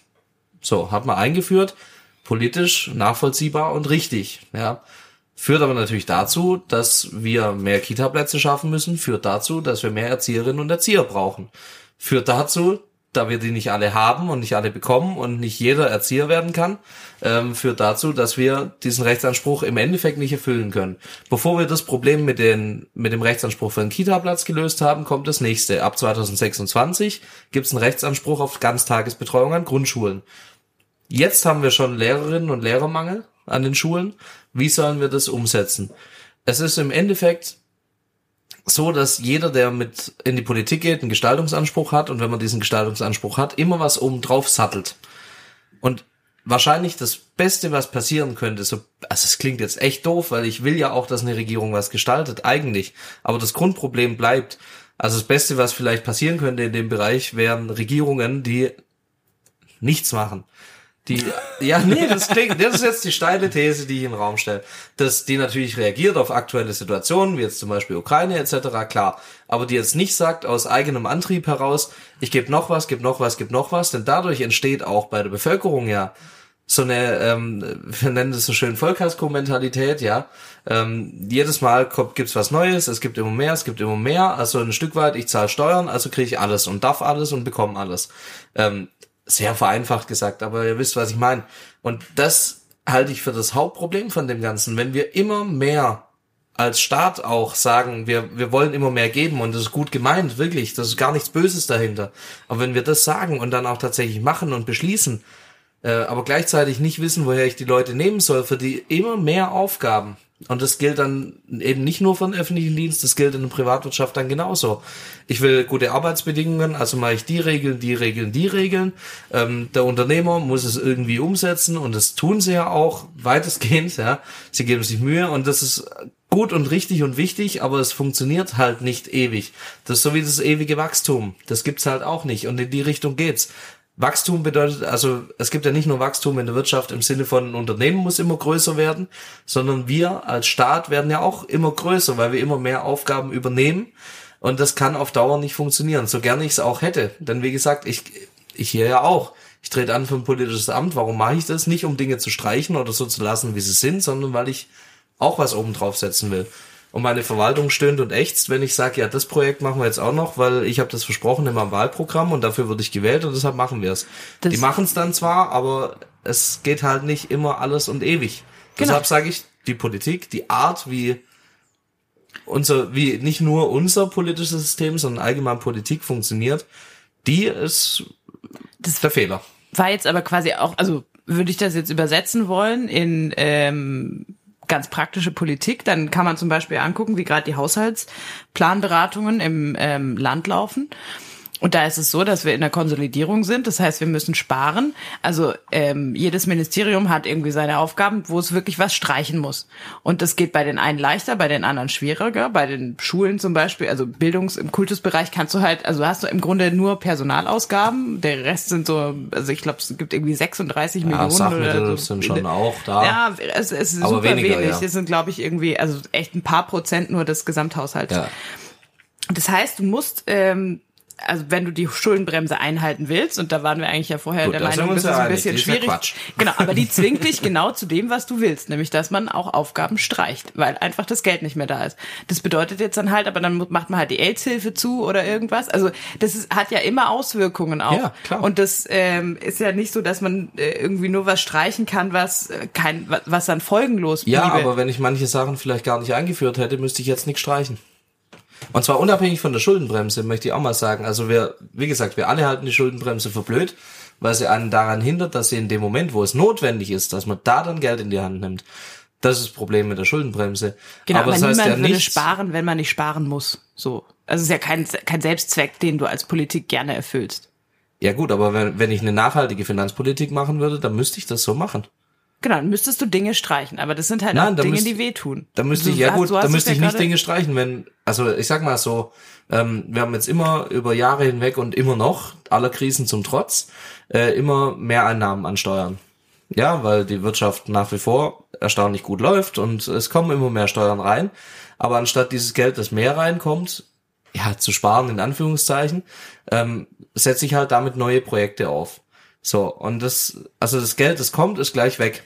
So, hat man eingeführt, politisch nachvollziehbar und richtig, ja. Führt aber natürlich dazu, dass wir mehr Kita-Plätze schaffen müssen, führt dazu, dass wir mehr Erzieherinnen und Erzieher brauchen. Führt dazu, da wir die nicht alle haben und nicht alle bekommen und nicht jeder Erzieher werden kann, ähm, führt dazu, dass wir diesen Rechtsanspruch im Endeffekt nicht erfüllen können. Bevor wir das Problem mit, den, mit dem Rechtsanspruch für einen Kita-Platz gelöst haben, kommt das nächste. Ab 2026 gibt es einen Rechtsanspruch auf Ganztagesbetreuung an Grundschulen. Jetzt haben wir schon Lehrerinnen und Lehrermangel an den Schulen. Wie sollen wir das umsetzen? Es ist im Endeffekt so, dass jeder, der mit in die Politik geht, einen Gestaltungsanspruch hat und wenn man diesen Gestaltungsanspruch hat, immer was oben drauf sattelt. Und wahrscheinlich das Beste, was passieren könnte, so, also es klingt jetzt echt doof, weil ich will ja auch, dass eine Regierung was gestaltet, eigentlich. Aber das Grundproblem bleibt. Also das Beste, was vielleicht passieren könnte in dem Bereich, wären Regierungen, die nichts machen. Die, ja, nee, das klingt, das ist jetzt die steile These, die ich in den Raum stelle. Dass die natürlich reagiert auf aktuelle Situationen, wie jetzt zum Beispiel Ukraine etc., klar. Aber die jetzt nicht sagt aus eigenem Antrieb heraus, ich gebe noch was, gebe noch was, gebe noch was, denn dadurch entsteht auch bei der Bevölkerung ja so eine, ähm, wir nennen das so schön Vollkasko-Mentalität, ja. Ähm, jedes Mal kommt, gibt's was Neues, es gibt immer mehr, es gibt immer mehr, also ein Stück weit, ich zahle Steuern, also kriege ich alles und darf alles und bekomme alles. Ähm, sehr vereinfacht gesagt, aber ihr wisst, was ich meine. Und das halte ich für das Hauptproblem von dem Ganzen. Wenn wir immer mehr als Staat auch sagen, wir, wir wollen immer mehr geben und das ist gut gemeint, wirklich, das ist gar nichts Böses dahinter. Aber wenn wir das sagen und dann auch tatsächlich machen und beschließen, äh, aber gleichzeitig nicht wissen, woher ich die Leute nehmen soll, für die immer mehr Aufgaben, und das gilt dann eben nicht nur für den öffentlichen Dienst, das gilt in der Privatwirtschaft dann genauso. Ich will gute Arbeitsbedingungen, also mache ich die Regeln, die Regeln, die Regeln. Ähm, der Unternehmer muss es irgendwie umsetzen und das tun sie ja auch weitestgehend. Ja, sie geben sich Mühe und das ist gut und richtig und wichtig, aber es funktioniert halt nicht ewig. Das ist so wie das ewige Wachstum. Das gibt's halt auch nicht und in die Richtung geht's. Wachstum bedeutet, also es gibt ja nicht nur Wachstum in der Wirtschaft im Sinne von ein Unternehmen muss immer größer werden, sondern wir als Staat werden ja auch immer größer, weil wir immer mehr Aufgaben übernehmen und das kann auf Dauer nicht funktionieren, so gerne ich es auch hätte. Denn wie gesagt, ich, ich hier ja auch. Ich trete an für ein politisches Amt. Warum mache ich das? Nicht um Dinge zu streichen oder so zu lassen, wie sie sind, sondern weil ich auch was oben drauf setzen will und meine Verwaltung stöhnt und ächzt, wenn ich sage, ja, das Projekt machen wir jetzt auch noch, weil ich habe das versprochen in meinem Wahlprogramm und dafür wurde ich gewählt und deshalb machen wir es. Die machen es dann zwar, aber es geht halt nicht immer alles und ewig. Genau. Deshalb sage ich, die Politik, die Art, wie unser, wie nicht nur unser politisches System, sondern allgemein Politik funktioniert, die ist das der Fehler. War jetzt aber quasi auch, also würde ich das jetzt übersetzen wollen in ähm, ganz praktische Politik. Dann kann man zum Beispiel angucken, wie gerade die Haushaltsplanberatungen im ähm, Land laufen. Und da ist es so, dass wir in der Konsolidierung sind. Das heißt, wir müssen sparen. Also ähm, jedes Ministerium hat irgendwie seine Aufgaben, wo es wirklich was streichen muss. Und das geht bei den einen leichter, bei den anderen schwieriger. Bei den Schulen zum Beispiel, also Bildungs-, im Kultusbereich kannst du halt, also hast du im Grunde nur Personalausgaben. Der Rest sind so, also ich glaube, es gibt irgendwie 36 ja, Millionen Sachmittel oder so. sind schon auch da. Ja, es, es ist Aber super weniger, wenig. Ja. Es sind, glaube ich, irgendwie, also echt ein paar Prozent nur des Gesamthaushalts. Ja. Das heißt, du musst ähm, also wenn du die Schuldenbremse einhalten willst, und da waren wir eigentlich ja vorher Gut, der Meinung, das ist ein bisschen schwierig. Ja genau, aber die zwingt dich genau zu dem, was du willst, nämlich dass man auch Aufgaben streicht, weil einfach das Geld nicht mehr da ist. Das bedeutet jetzt dann halt, aber dann macht man halt die AIDS-Hilfe zu oder irgendwas. Also das ist, hat ja immer Auswirkungen auch. Ja, klar. Und das ähm, ist ja nicht so, dass man äh, irgendwie nur was streichen kann, was äh, kein, was dann folgenlos bliebe. Ja, aber wenn ich manche Sachen vielleicht gar nicht eingeführt hätte, müsste ich jetzt nichts streichen. Und zwar unabhängig von der Schuldenbremse, möchte ich auch mal sagen. Also wir, wie gesagt, wir alle halten die Schuldenbremse für blöd, weil sie einen daran hindert, dass sie in dem Moment, wo es notwendig ist, dass man da dann Geld in die Hand nimmt. Das ist das Problem mit der Schuldenbremse. Genau, aber, aber das heißt niemand ja würde nichts, sparen, wenn man nicht sparen muss. So. Also es ist ja kein, kein Selbstzweck, den du als Politik gerne erfüllst. Ja gut, aber wenn, wenn ich eine nachhaltige Finanzpolitik machen würde, dann müsste ich das so machen. Genau, dann müsstest du Dinge streichen, aber das sind halt Nein, Dinge, müsst- die wehtun. Da müsste Du ich, ja gut, da müsste ja ich nicht Dinge streichen, wenn, also ich sag mal so, ähm, wir haben jetzt immer über Jahre hinweg und immer noch, aller Krisen zum Trotz, äh, immer mehr Einnahmen an Steuern. Ja, weil die Wirtschaft nach wie vor erstaunlich gut läuft und es kommen immer mehr Steuern rein. Aber anstatt dieses Geld, das mehr reinkommt, ja, zu sparen in Anführungszeichen, ähm, setze ich halt damit neue Projekte auf. So, und das, also das Geld, das kommt, ist gleich weg.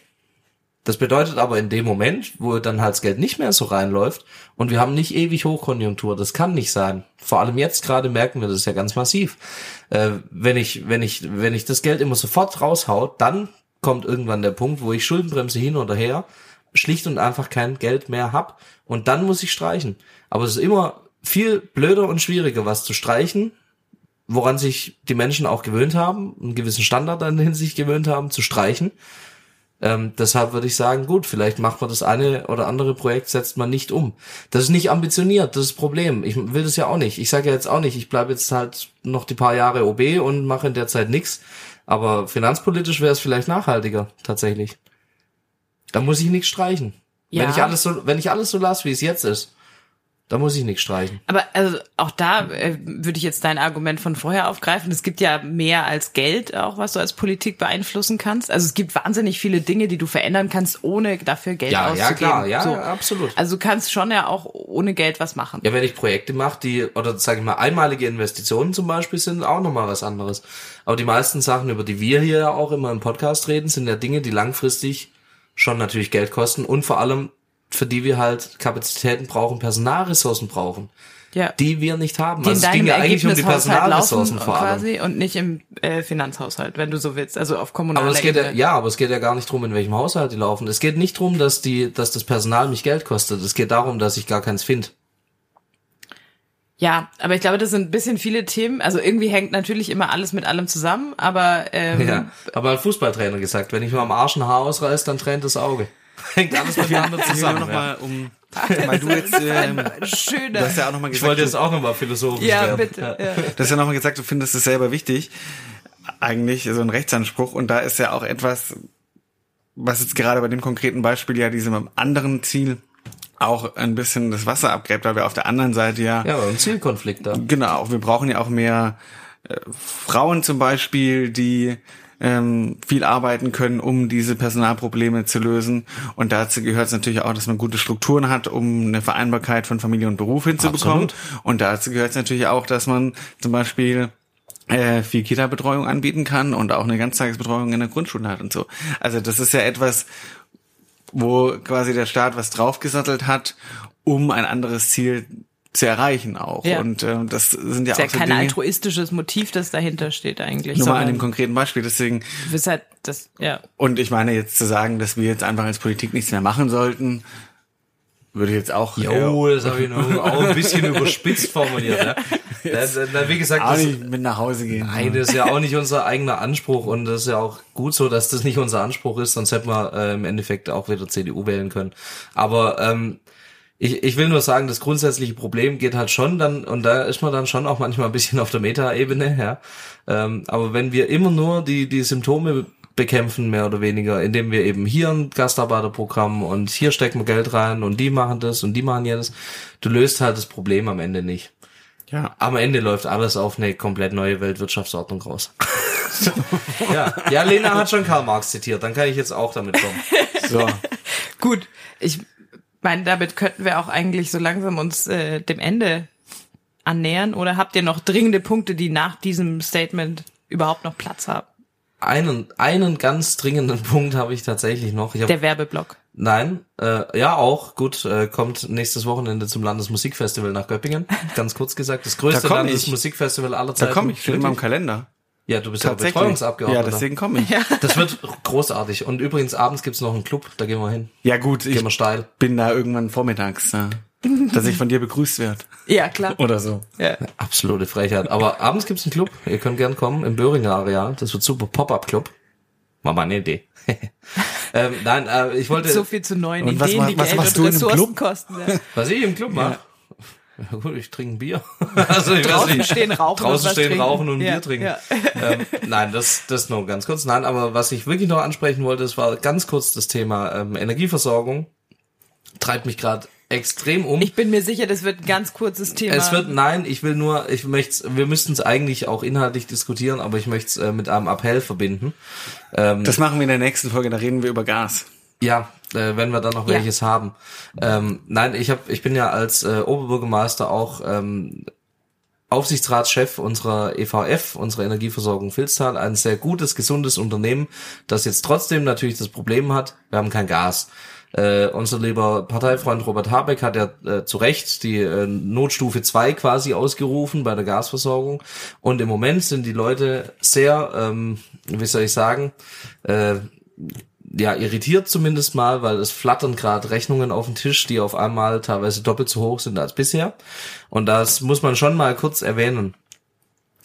Das bedeutet aber in dem Moment, wo dann halt das Geld nicht mehr so reinläuft und wir haben nicht ewig Hochkonjunktur, das kann nicht sein. Vor allem jetzt gerade merken wir das ja ganz massiv. Äh, wenn ich, wenn ich, wenn ich das Geld immer sofort raushaut, dann kommt irgendwann der Punkt, wo ich Schuldenbremse hin oder her schlicht und einfach kein Geld mehr hab und dann muss ich streichen. Aber es ist immer viel blöder und schwieriger, was zu streichen, woran sich die Menschen auch gewöhnt haben, einen gewissen Standard dann in sich gewöhnt haben, zu streichen. Ähm, deshalb würde ich sagen, gut, vielleicht macht man das eine oder andere Projekt, setzt man nicht um. Das ist nicht ambitioniert, das ist das Problem. Ich will das ja auch nicht. Ich sage ja jetzt auch nicht, ich bleibe jetzt halt noch die paar Jahre OB und mache in der Zeit nichts. Aber finanzpolitisch wäre es vielleicht nachhaltiger, tatsächlich. Da muss ich nichts streichen. Ja. Wenn ich alles so, wenn ich alles so lasse, wie es jetzt ist, da muss ich nichts streichen. Aber also auch da äh, würde ich jetzt dein Argument von vorher aufgreifen. Es gibt ja mehr als Geld auch, was du als Politik beeinflussen kannst. Also es gibt wahnsinnig viele Dinge, die du verändern kannst, ohne dafür Geld Ja, ja, auszugeben. klar, ja, so. absolut. Also du kannst schon ja auch ohne Geld was machen. Ja, wenn ich Projekte mache, die, oder sage ich mal, einmalige Investitionen zum Beispiel sind auch nochmal was anderes. Aber die meisten Sachen, über die wir hier ja auch immer im Podcast reden, sind ja Dinge, die langfristig schon natürlich Geld kosten und vor allem für die wir halt Kapazitäten brauchen, Personalressourcen brauchen, Ja. die wir nicht haben. die also es ging ja eigentlich um die Ergebnishaushalt Personalressourcen vor allem. quasi und nicht im äh, Finanzhaushalt, wenn du so willst, also auf kommunaler Aber es geht ja, Ebene. ja, aber es geht ja gar nicht drum, in welchem Haushalt die laufen. Es geht nicht drum, dass die, dass das Personal mich Geld kostet. Es geht darum, dass ich gar keins finde. Ja, aber ich glaube, das sind ein bisschen viele Themen. Also irgendwie hängt natürlich immer alles mit allem zusammen, aber ähm, Ja, aber ein Fußballtrainer gesagt, wenn ich mir am Arsch ein Haar ausreiß, dann tränt das Auge. Hängt alles miteinander zusammen. noch ja. mal um, weil du jetzt, ähm, schöner. du hast ja auch noch mal Ich gesagt, wollte du- jetzt auch nochmal philosophisch ja, werden. bitte. Ja. Du hast ja nochmal gesagt, du findest es selber wichtig. Eigentlich so ein Rechtsanspruch. Und da ist ja auch etwas, was jetzt gerade bei dem konkreten Beispiel ja diesem anderen Ziel auch ein bisschen das Wasser abgräbt, weil wir auf der anderen Seite ja, Ja, aber ein Zielkonflikt da. genau, wir brauchen ja auch mehr äh, Frauen zum Beispiel, die ähm, viel arbeiten können, um diese Personalprobleme zu lösen. Und dazu gehört es natürlich auch, dass man gute Strukturen hat, um eine Vereinbarkeit von Familie und Beruf hinzubekommen. Absolut. Und dazu gehört es natürlich auch, dass man zum Beispiel äh, viel Kita-Betreuung anbieten kann und auch eine Ganztagesbetreuung in der Grundschule hat und so. Also das ist ja etwas, wo quasi der Staat was draufgesattelt hat, um ein anderes Ziel zu erreichen auch. Ja. Und äh, das sind ja ist ja auch so kein Dinge, altruistisches Motiv, das dahinter steht eigentlich. nur mal an dem konkreten Beispiel. Deswegen, du bist halt das, ja. und ich meine jetzt zu sagen, dass wir jetzt einfach als Politik nichts mehr machen sollten, würde ich jetzt auch Jo, das habe ich nur auch ein bisschen überspitzt formuliert. Ja. Da, da, da, wie gesagt, auch das, nicht mit nach Hause gehen. Nein, das ist ja auch nicht unser eigener Anspruch und das ist ja auch gut so, dass das nicht unser Anspruch ist, sonst hätten wir äh, im Endeffekt auch wieder CDU wählen können. Aber ähm, ich, ich will nur sagen, das grundsätzliche Problem geht halt schon dann, und da ist man dann schon auch manchmal ein bisschen auf der Meta-Ebene, ja. Ähm, aber wenn wir immer nur die, die Symptome bekämpfen, mehr oder weniger, indem wir eben hier ein Gastarbeiterprogramm und hier stecken wir Geld rein und die machen das und die machen jenes, du löst halt das Problem am Ende nicht. Ja. Am Ende läuft alles auf eine komplett neue Weltwirtschaftsordnung raus. ja. ja, Lena hat schon Karl Marx zitiert, dann kann ich jetzt auch damit kommen. So. Gut, ich meine, damit könnten wir auch eigentlich so langsam uns äh, dem Ende annähern. Oder habt ihr noch dringende Punkte, die nach diesem Statement überhaupt noch Platz haben? Einen, einen ganz dringenden Punkt habe ich tatsächlich noch. Ich hab, Der Werbeblock. nein, äh, ja auch, gut, äh, kommt nächstes Wochenende zum Landesmusikfestival nach Göppingen. Ganz kurz gesagt, das größte Da. Landesmusikfestival aller Da Zeiten. komme ich, steht in meinem Wirklich? Kalender. Ja, du bist ja Tatsächlich. Betreuungsabgeordneter. Ja, deswegen komme ich. Das wird großartig. Und übrigens, abends gibt's noch einen Club, da gehen wir hin. Ja gut, ich Gehen wir steil. bin da irgendwann vormittags, ja. dass ich von dir begrüßt werde. Ja, klar. Oder so. Ja. Absolute Frechheit. Aber abends gibt's einen Club. Ihr könnt gern kommen im Böhringer Areal. Das wird super Pop-up-Club. War mal eine Idee. ähm, nein, äh, ich wollte, So viel zu neuen Und was Ideen, ma- die was Geld machst und Ressourcen kosten. Ja. was ich im Club mache. Ja gut, ich trinke ein Bier. also ich draußen weiß nicht, stehen rauchen, draußen stehen trinken. rauchen und ja, Bier trinken. Ja. Ähm, nein, das das nur ganz kurz. Nein, aber was ich wirklich noch ansprechen wollte, das war ganz kurz das Thema ähm, Energieversorgung. Treibt mich gerade extrem um. Ich bin mir sicher, das wird ein ganz kurzes Thema. Es wird, nein, ich will nur, ich möchte, wir müssten es eigentlich auch inhaltlich diskutieren, aber ich möchte es äh, mit einem Appell verbinden. Ähm, das machen wir in der nächsten Folge, da reden wir über Gas. Ja, äh, wenn wir dann noch ja. welches haben. Ähm, nein, ich hab, ich bin ja als äh, Oberbürgermeister auch ähm, Aufsichtsratschef unserer EVF, unserer Energieversorgung Filztal, ein sehr gutes, gesundes Unternehmen, das jetzt trotzdem natürlich das Problem hat, wir haben kein Gas. Äh, unser lieber Parteifreund Robert Habeck hat ja äh, zu Recht die äh, Notstufe 2 quasi ausgerufen bei der Gasversorgung. Und im Moment sind die Leute sehr, ähm, wie soll ich sagen, äh, ja, irritiert zumindest mal, weil es flattern gerade Rechnungen auf den Tisch, die auf einmal teilweise doppelt so hoch sind als bisher. Und das muss man schon mal kurz erwähnen.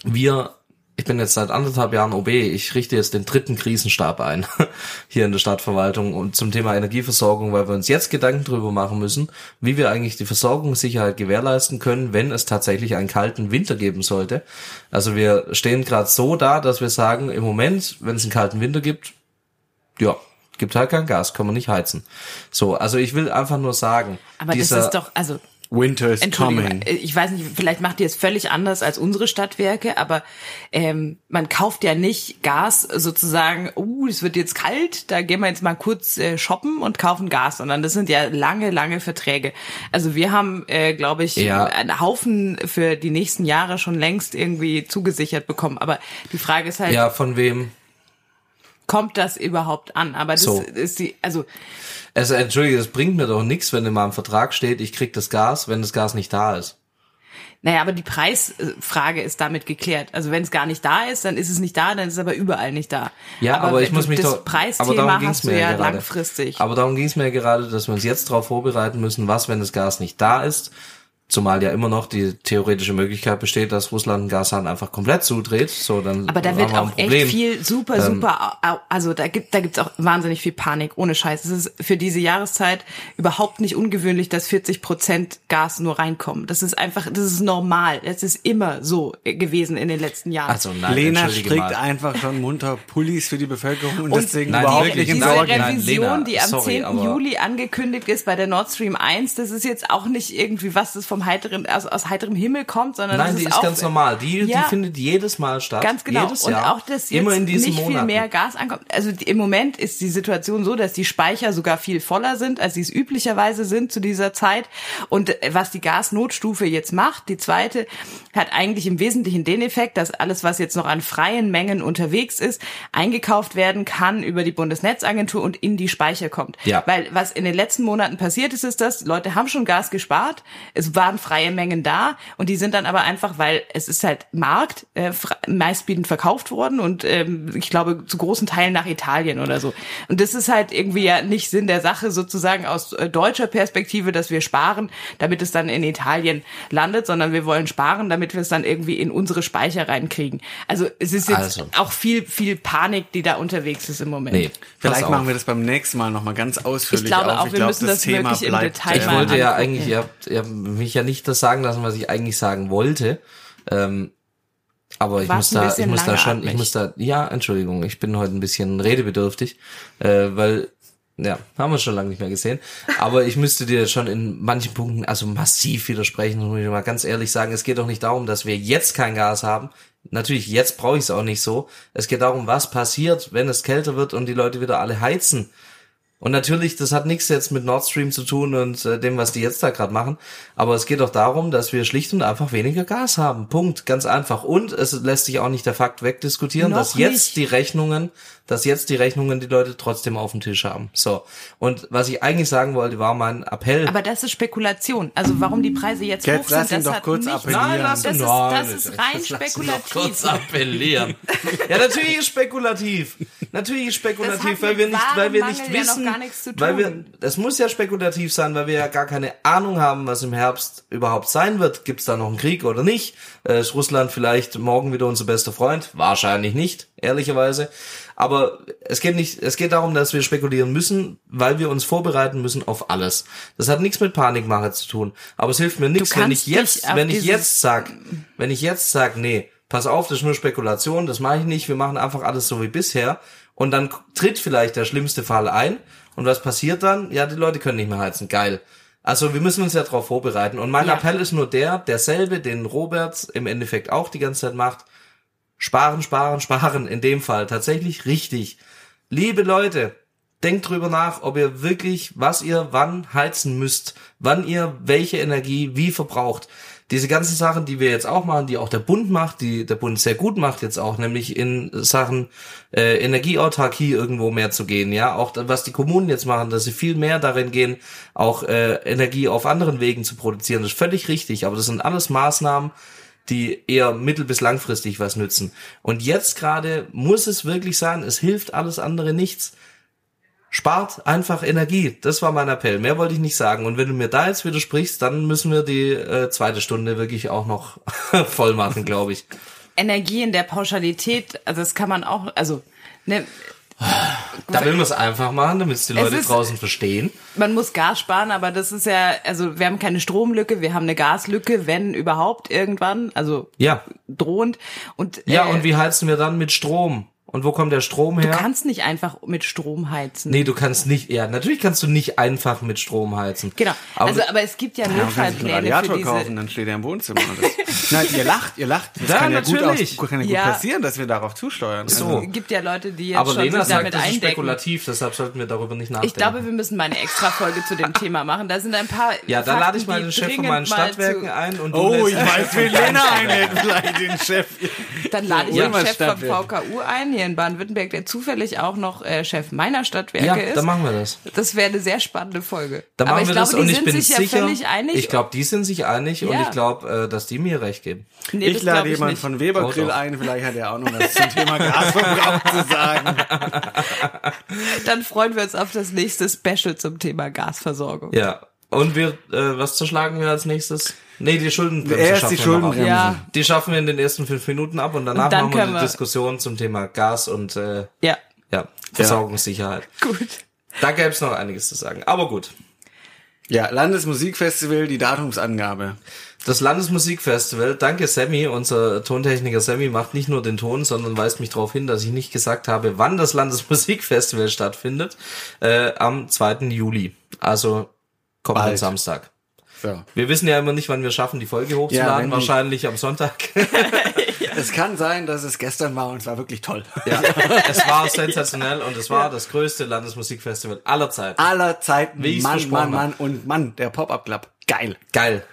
Wir, ich bin jetzt seit anderthalb Jahren OB, ich richte jetzt den dritten Krisenstab ein hier in der Stadtverwaltung und zum Thema Energieversorgung, weil wir uns jetzt Gedanken drüber machen müssen, wie wir eigentlich die Versorgungssicherheit gewährleisten können, wenn es tatsächlich einen kalten Winter geben sollte. Also wir stehen gerade so da, dass wir sagen, im Moment, wenn es einen kalten Winter gibt, ja, gibt halt kein Gas, kann man nicht heizen. So, also ich will einfach nur sagen. Aber dieser, das ist doch, also Winter is coming. Ich weiß nicht, vielleicht macht ihr es völlig anders als unsere Stadtwerke, aber ähm, man kauft ja nicht Gas sozusagen, uh, es wird jetzt kalt, da gehen wir jetzt mal kurz äh, shoppen und kaufen Gas, sondern das sind ja lange, lange Verträge. Also wir haben, äh, glaube ich, ja. einen Haufen für die nächsten Jahre schon längst irgendwie zugesichert bekommen. Aber die Frage ist halt. Ja, von wem? Kommt das überhaupt an? Aber das so. ist die, also. Also, entschuldige, das bringt mir doch nichts, wenn in meinem Vertrag steht, ich krieg das Gas, wenn das Gas nicht da ist. Naja, aber die Preisfrage ist damit geklärt. Also wenn es gar nicht da ist, dann ist es nicht da, dann ist es aber überall nicht da. Ja, aber, aber ich muss mich das doch. Preisthema aber darum hast du ja gerade. langfristig. Aber darum ging es mir gerade, dass wir uns jetzt darauf vorbereiten müssen, was, wenn das Gas nicht da ist, Zumal ja immer noch die theoretische Möglichkeit besteht, dass Russland den Gashahn einfach komplett zudreht. So, dann Aber da wird auch echt viel super, ähm, super, also da gibt da gibt's auch wahnsinnig viel Panik, ohne Scheiß. Es ist für diese Jahreszeit überhaupt nicht ungewöhnlich, dass 40 Prozent Gas nur reinkommen. Das ist einfach, das ist normal. Das ist immer so gewesen in den letzten Jahren. Also nein, Lena strickt mal. einfach schon munter Pullis für die Bevölkerung und, und deswegen nein, überhaupt nicht in Diese Sorge. Revision, nein, Lena, die am sorry, 10. Juli angekündigt ist bei der Nord Stream 1, das ist jetzt auch nicht irgendwie was das vom vom heiteren, aus, aus heiterem Himmel kommt, sondern Nein, die ist, ist ganz normal. Die, ja, die findet jedes Mal statt. Ganz genau. Jedes und Jahr, auch, dass jetzt immer in diesen nicht Monaten. viel mehr Gas ankommt. Also im Moment ist die Situation so, dass die Speicher sogar viel voller sind, als sie es üblicherweise sind zu dieser Zeit. Und was die Gasnotstufe jetzt macht, die zweite, hat eigentlich im Wesentlichen den Effekt, dass alles, was jetzt noch an freien Mengen unterwegs ist, eingekauft werden kann über die Bundesnetzagentur und in die Speicher kommt. Ja. Weil was in den letzten Monaten passiert ist, ist das, Leute haben schon Gas gespart, es waren freie Mengen da und die sind dann aber einfach, weil es ist halt Markt, äh, meistbietend verkauft worden und ähm, ich glaube zu großen Teilen nach Italien oder so. Und das ist halt irgendwie ja nicht Sinn der Sache sozusagen aus äh, deutscher Perspektive, dass wir sparen, damit es dann in Italien landet, sondern wir wollen sparen, damit wir es dann irgendwie in unsere Speicher reinkriegen. Also es ist jetzt also. auch viel, viel Panik, die da unterwegs ist im Moment. Nee, Vielleicht machen wir das beim nächsten Mal nochmal ganz ausführlich. Ich glaube auf. auch, ich wir glaub, müssen das, das wirklich im Detail Ich wollte ja eigentlich, ihr habt, ihr habt mich ja nicht das sagen lassen, was ich eigentlich sagen wollte. Ähm, aber ich muss da, ich muss da schon, ich muss da, ja, Entschuldigung, ich bin heute ein bisschen redebedürftig, äh, weil, ja, haben wir schon lange nicht mehr gesehen. Aber ich müsste dir schon in manchen Punkten also massiv widersprechen, muss ich mal ganz ehrlich sagen. Es geht doch nicht darum, dass wir jetzt kein Gas haben. Natürlich, jetzt brauche ich es auch nicht so. Es geht darum, was passiert, wenn es kälter wird und die Leute wieder alle heizen. Und natürlich, das hat nichts jetzt mit Nord Stream zu tun und äh, dem, was die jetzt da gerade machen. Aber es geht doch darum, dass wir schlicht und einfach weniger Gas haben. Punkt. Ganz einfach. Und es lässt sich auch nicht der Fakt wegdiskutieren, Noch dass jetzt nicht. die Rechnungen dass jetzt die Rechnungen die Leute trotzdem auf dem Tisch haben. So. Und was ich eigentlich sagen wollte, war mein Appell. Aber das ist Spekulation. Also warum die Preise jetzt, jetzt hoch sind, das doch hat kurz nicht, appellieren. Nein, lass das, ist, das ist rein spekulativ. kurz appellieren. ja, natürlich ist spekulativ. Natürlich ist spekulativ, weil wir nicht, weil wir nicht wissen, gar nichts zu tun. Weil wir, es muss ja spekulativ sein, weil wir ja gar keine Ahnung haben, was im Herbst überhaupt sein wird. Gibt es da noch einen Krieg oder nicht? Äh, ist Russland vielleicht morgen wieder unser bester Freund? Wahrscheinlich nicht, ehrlicherweise. Aber es geht nicht, es geht darum, dass wir spekulieren müssen, weil wir uns vorbereiten müssen auf alles. Das hat nichts mit Panikmache zu tun. Aber es hilft mir nichts, wenn ich jetzt, wenn ich jetzt sag, wenn ich jetzt sag, nee, pass auf, das ist nur Spekulation, das mache ich nicht, wir machen einfach alles so wie bisher. Und dann tritt vielleicht der schlimmste Fall ein. Und was passiert dann? Ja, die Leute können nicht mehr heizen. Geil. Also wir müssen uns ja darauf vorbereiten. Und mein ja. Appell ist nur der, derselbe, den Robert im Endeffekt auch die ganze Zeit macht. Sparen, sparen, sparen. In dem Fall tatsächlich richtig. Liebe Leute, denkt drüber nach, ob ihr wirklich, was ihr wann heizen müsst, wann ihr welche Energie wie verbraucht diese ganzen Sachen, die wir jetzt auch machen, die auch der Bund macht, die der Bund sehr gut macht jetzt auch, nämlich in Sachen äh, Energieautarkie irgendwo mehr zu gehen, ja, auch was die Kommunen jetzt machen, dass sie viel mehr darin gehen, auch äh, Energie auf anderen Wegen zu produzieren, das ist völlig richtig, aber das sind alles Maßnahmen, die eher mittel- bis langfristig was nützen. Und jetzt gerade muss es wirklich sein, es hilft alles andere nichts spart einfach Energie. Das war mein Appell. Mehr wollte ich nicht sagen. Und wenn du mir da jetzt widersprichst, dann müssen wir die äh, zweite Stunde wirklich auch noch voll machen, glaube ich. Energie in der Pauschalität, also das kann man auch, also ne, da will man es einfach machen, damit es die Leute ist, draußen verstehen. Man muss Gas sparen, aber das ist ja, also wir haben keine Stromlücke, wir haben eine Gaslücke, wenn überhaupt irgendwann, also ja. drohend. Und, ja, äh, und wie heizen wir dann mit Strom? Und wo kommt der Strom her? Du kannst nicht einfach mit Strom heizen. Nee, du kannst nicht, ja, natürlich kannst du nicht einfach mit Strom heizen. Genau. Aber, also, aber es gibt ja Notfallpläne ja, für diese... kaufen, dann steht er im Wohnzimmer. Nein, ihr lacht, ihr lacht. Das ja, kann ja natürlich. gut, aus, kann ja gut ja. passieren, dass wir darauf zusteuern. So. Also. Es gibt ja Leute, die jetzt aber schon Lena sich damit sagt, das ist spekulativ, deshalb sollten wir darüber nicht nachdenken. Ich glaube, wir müssen mal eine extra Folge zu dem Thema machen. Da sind ein paar Ja, da lade ich mal den Chef von meinen Stadtwerken ein und Oh, ich weiß, wen Lena einlädt, vielleicht den Chef. Dann lade ich den Chef vom VKU ein, hier in Baden-Württemberg, der zufällig auch noch äh, Chef meiner Stadtwerke ja, ist. Ja, dann machen wir das. Das wäre eine sehr spannende Folge. Dann Aber machen wir glaube, das und ich bin sich sicher, ja einig. ich glaube, die sind sich einig ja. und ich glaube, äh, dass die mir recht geben. Nee, ich lade jemand von Weber Grill ein, vielleicht hat er auch noch was zum Thema Gasverbrauch zu sagen. Dann freuen wir uns auf das nächste Special zum Thema Gasversorgung. Ja. Und wir, äh, was zerschlagen wir als nächstes? Nee, die Schuldenbremse Erst die Schuldenbremse. Ja. Die schaffen wir in den ersten fünf Minuten ab und danach und machen wir eine Diskussion zum Thema Gas und äh, ja. Ja, Versorgungssicherheit. Ja. Gut. Da gäbe es noch einiges zu sagen. Aber gut. Ja, Landesmusikfestival, die Datumsangabe. Das Landesmusikfestival, danke Sammy, unser Tontechniker Sammy macht nicht nur den Ton, sondern weist mich darauf hin, dass ich nicht gesagt habe, wann das Landesmusikfestival stattfindet. Äh, am 2. Juli, also kommenden Samstag. Ja. Wir wissen ja immer nicht, wann wir schaffen, die Folge hochzuladen. Ja, Wahrscheinlich am Sonntag. es kann sein, dass es gestern war und es war wirklich toll. Ja, es war sensationell und es war ja. das größte Landesmusikfestival aller Zeiten. Aller Zeiten. Wie Mann, Mann, Mann und Mann, der Pop-Up Club. Geil. Geil.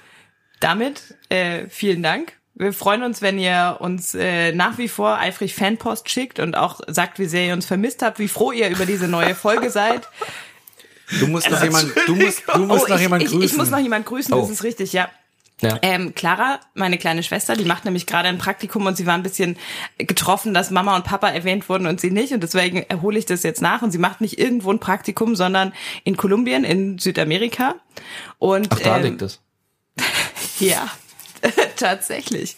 Damit äh, vielen Dank. Wir freuen uns, wenn ihr uns äh, nach wie vor eifrig Fanpost schickt und auch sagt, wie sehr ihr uns vermisst habt, wie froh ihr über diese neue Folge seid. Du musst noch jemand, du musst, du musst oh, noch ich, jemand grüßen. Ich, ich muss noch jemand grüßen, oh. das ist richtig, ja. Ja. Ähm, Clara, meine kleine Schwester, die macht nämlich gerade ein Praktikum und sie war ein bisschen getroffen, dass Mama und Papa erwähnt wurden und sie nicht. Und deswegen hole ich das jetzt nach. Und sie macht nicht irgendwo ein Praktikum, sondern in Kolumbien, in Südamerika. Und, Ach, da ähm, liegt es. ja, tatsächlich.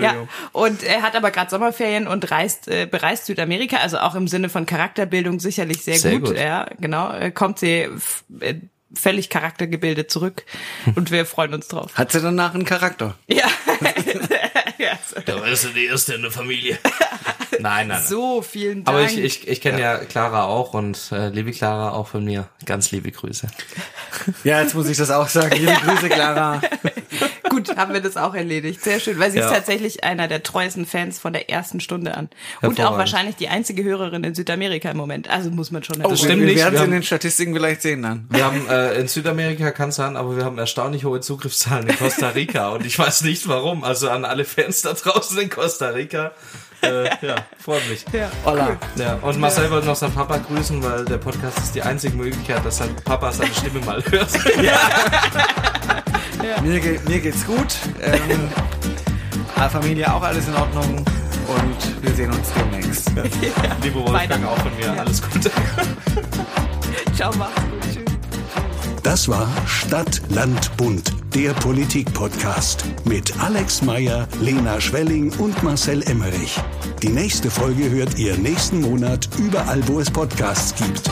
Ja, und er hat aber gerade Sommerferien und reist, äh, bereist Südamerika, also auch im Sinne von Charakterbildung sicherlich sehr, sehr gut. gut. Ja, genau. Kommt sie äh, völlig charaktergebildet zurück und wir freuen uns drauf. Hat sie danach einen Charakter? Ja. ja. Da ist sie die erste in der Familie. Nein, nein, nein. So, vielen Dank. Aber ich, ich, ich kenne ja. ja. Clara auch und äh, liebe Clara auch von mir. Ganz liebe Grüße. Ja, jetzt muss ich das auch sagen. Liebe Grüße, Clara. Gut, haben wir das auch erledigt. Sehr schön, weil sie ja. ist tatsächlich einer der treuesten Fans von der ersten Stunde an. Und auch wahrscheinlich die einzige Hörerin in Südamerika im Moment. Also muss man schon. Oh, das stimmt wir, nicht. Wir werden sie in den Statistiken vielleicht sehen dann. Wir haben äh, in Südamerika kann sein, aber wir haben erstaunlich hohe Zugriffszahlen in Costa Rica und ich weiß nicht warum. Also an alle Fans da draußen in Costa Rica. Äh, ja, freut mich. Ja, Cool. Ja, und Marcel ja. wollte noch seinen Papa grüßen, weil der Podcast ist die einzige Möglichkeit, dass sein Papa seine Stimme mal hört. Ja. ja. Mir, geht, mir geht's gut. Ähm, Familie auch alles in Ordnung. und wir sehen uns demnächst. Ja. Liebe Wolfgang, auch von mir. Ja. Alles Gute. Ciao, mach's gut. Tschüss. Das war Stadt, Land, Bund, der Politik-Podcast mit Alex Meyer, Lena Schwelling und Marcel Emmerich. Die nächste Folge hört ihr nächsten Monat überall, wo es Podcasts gibt.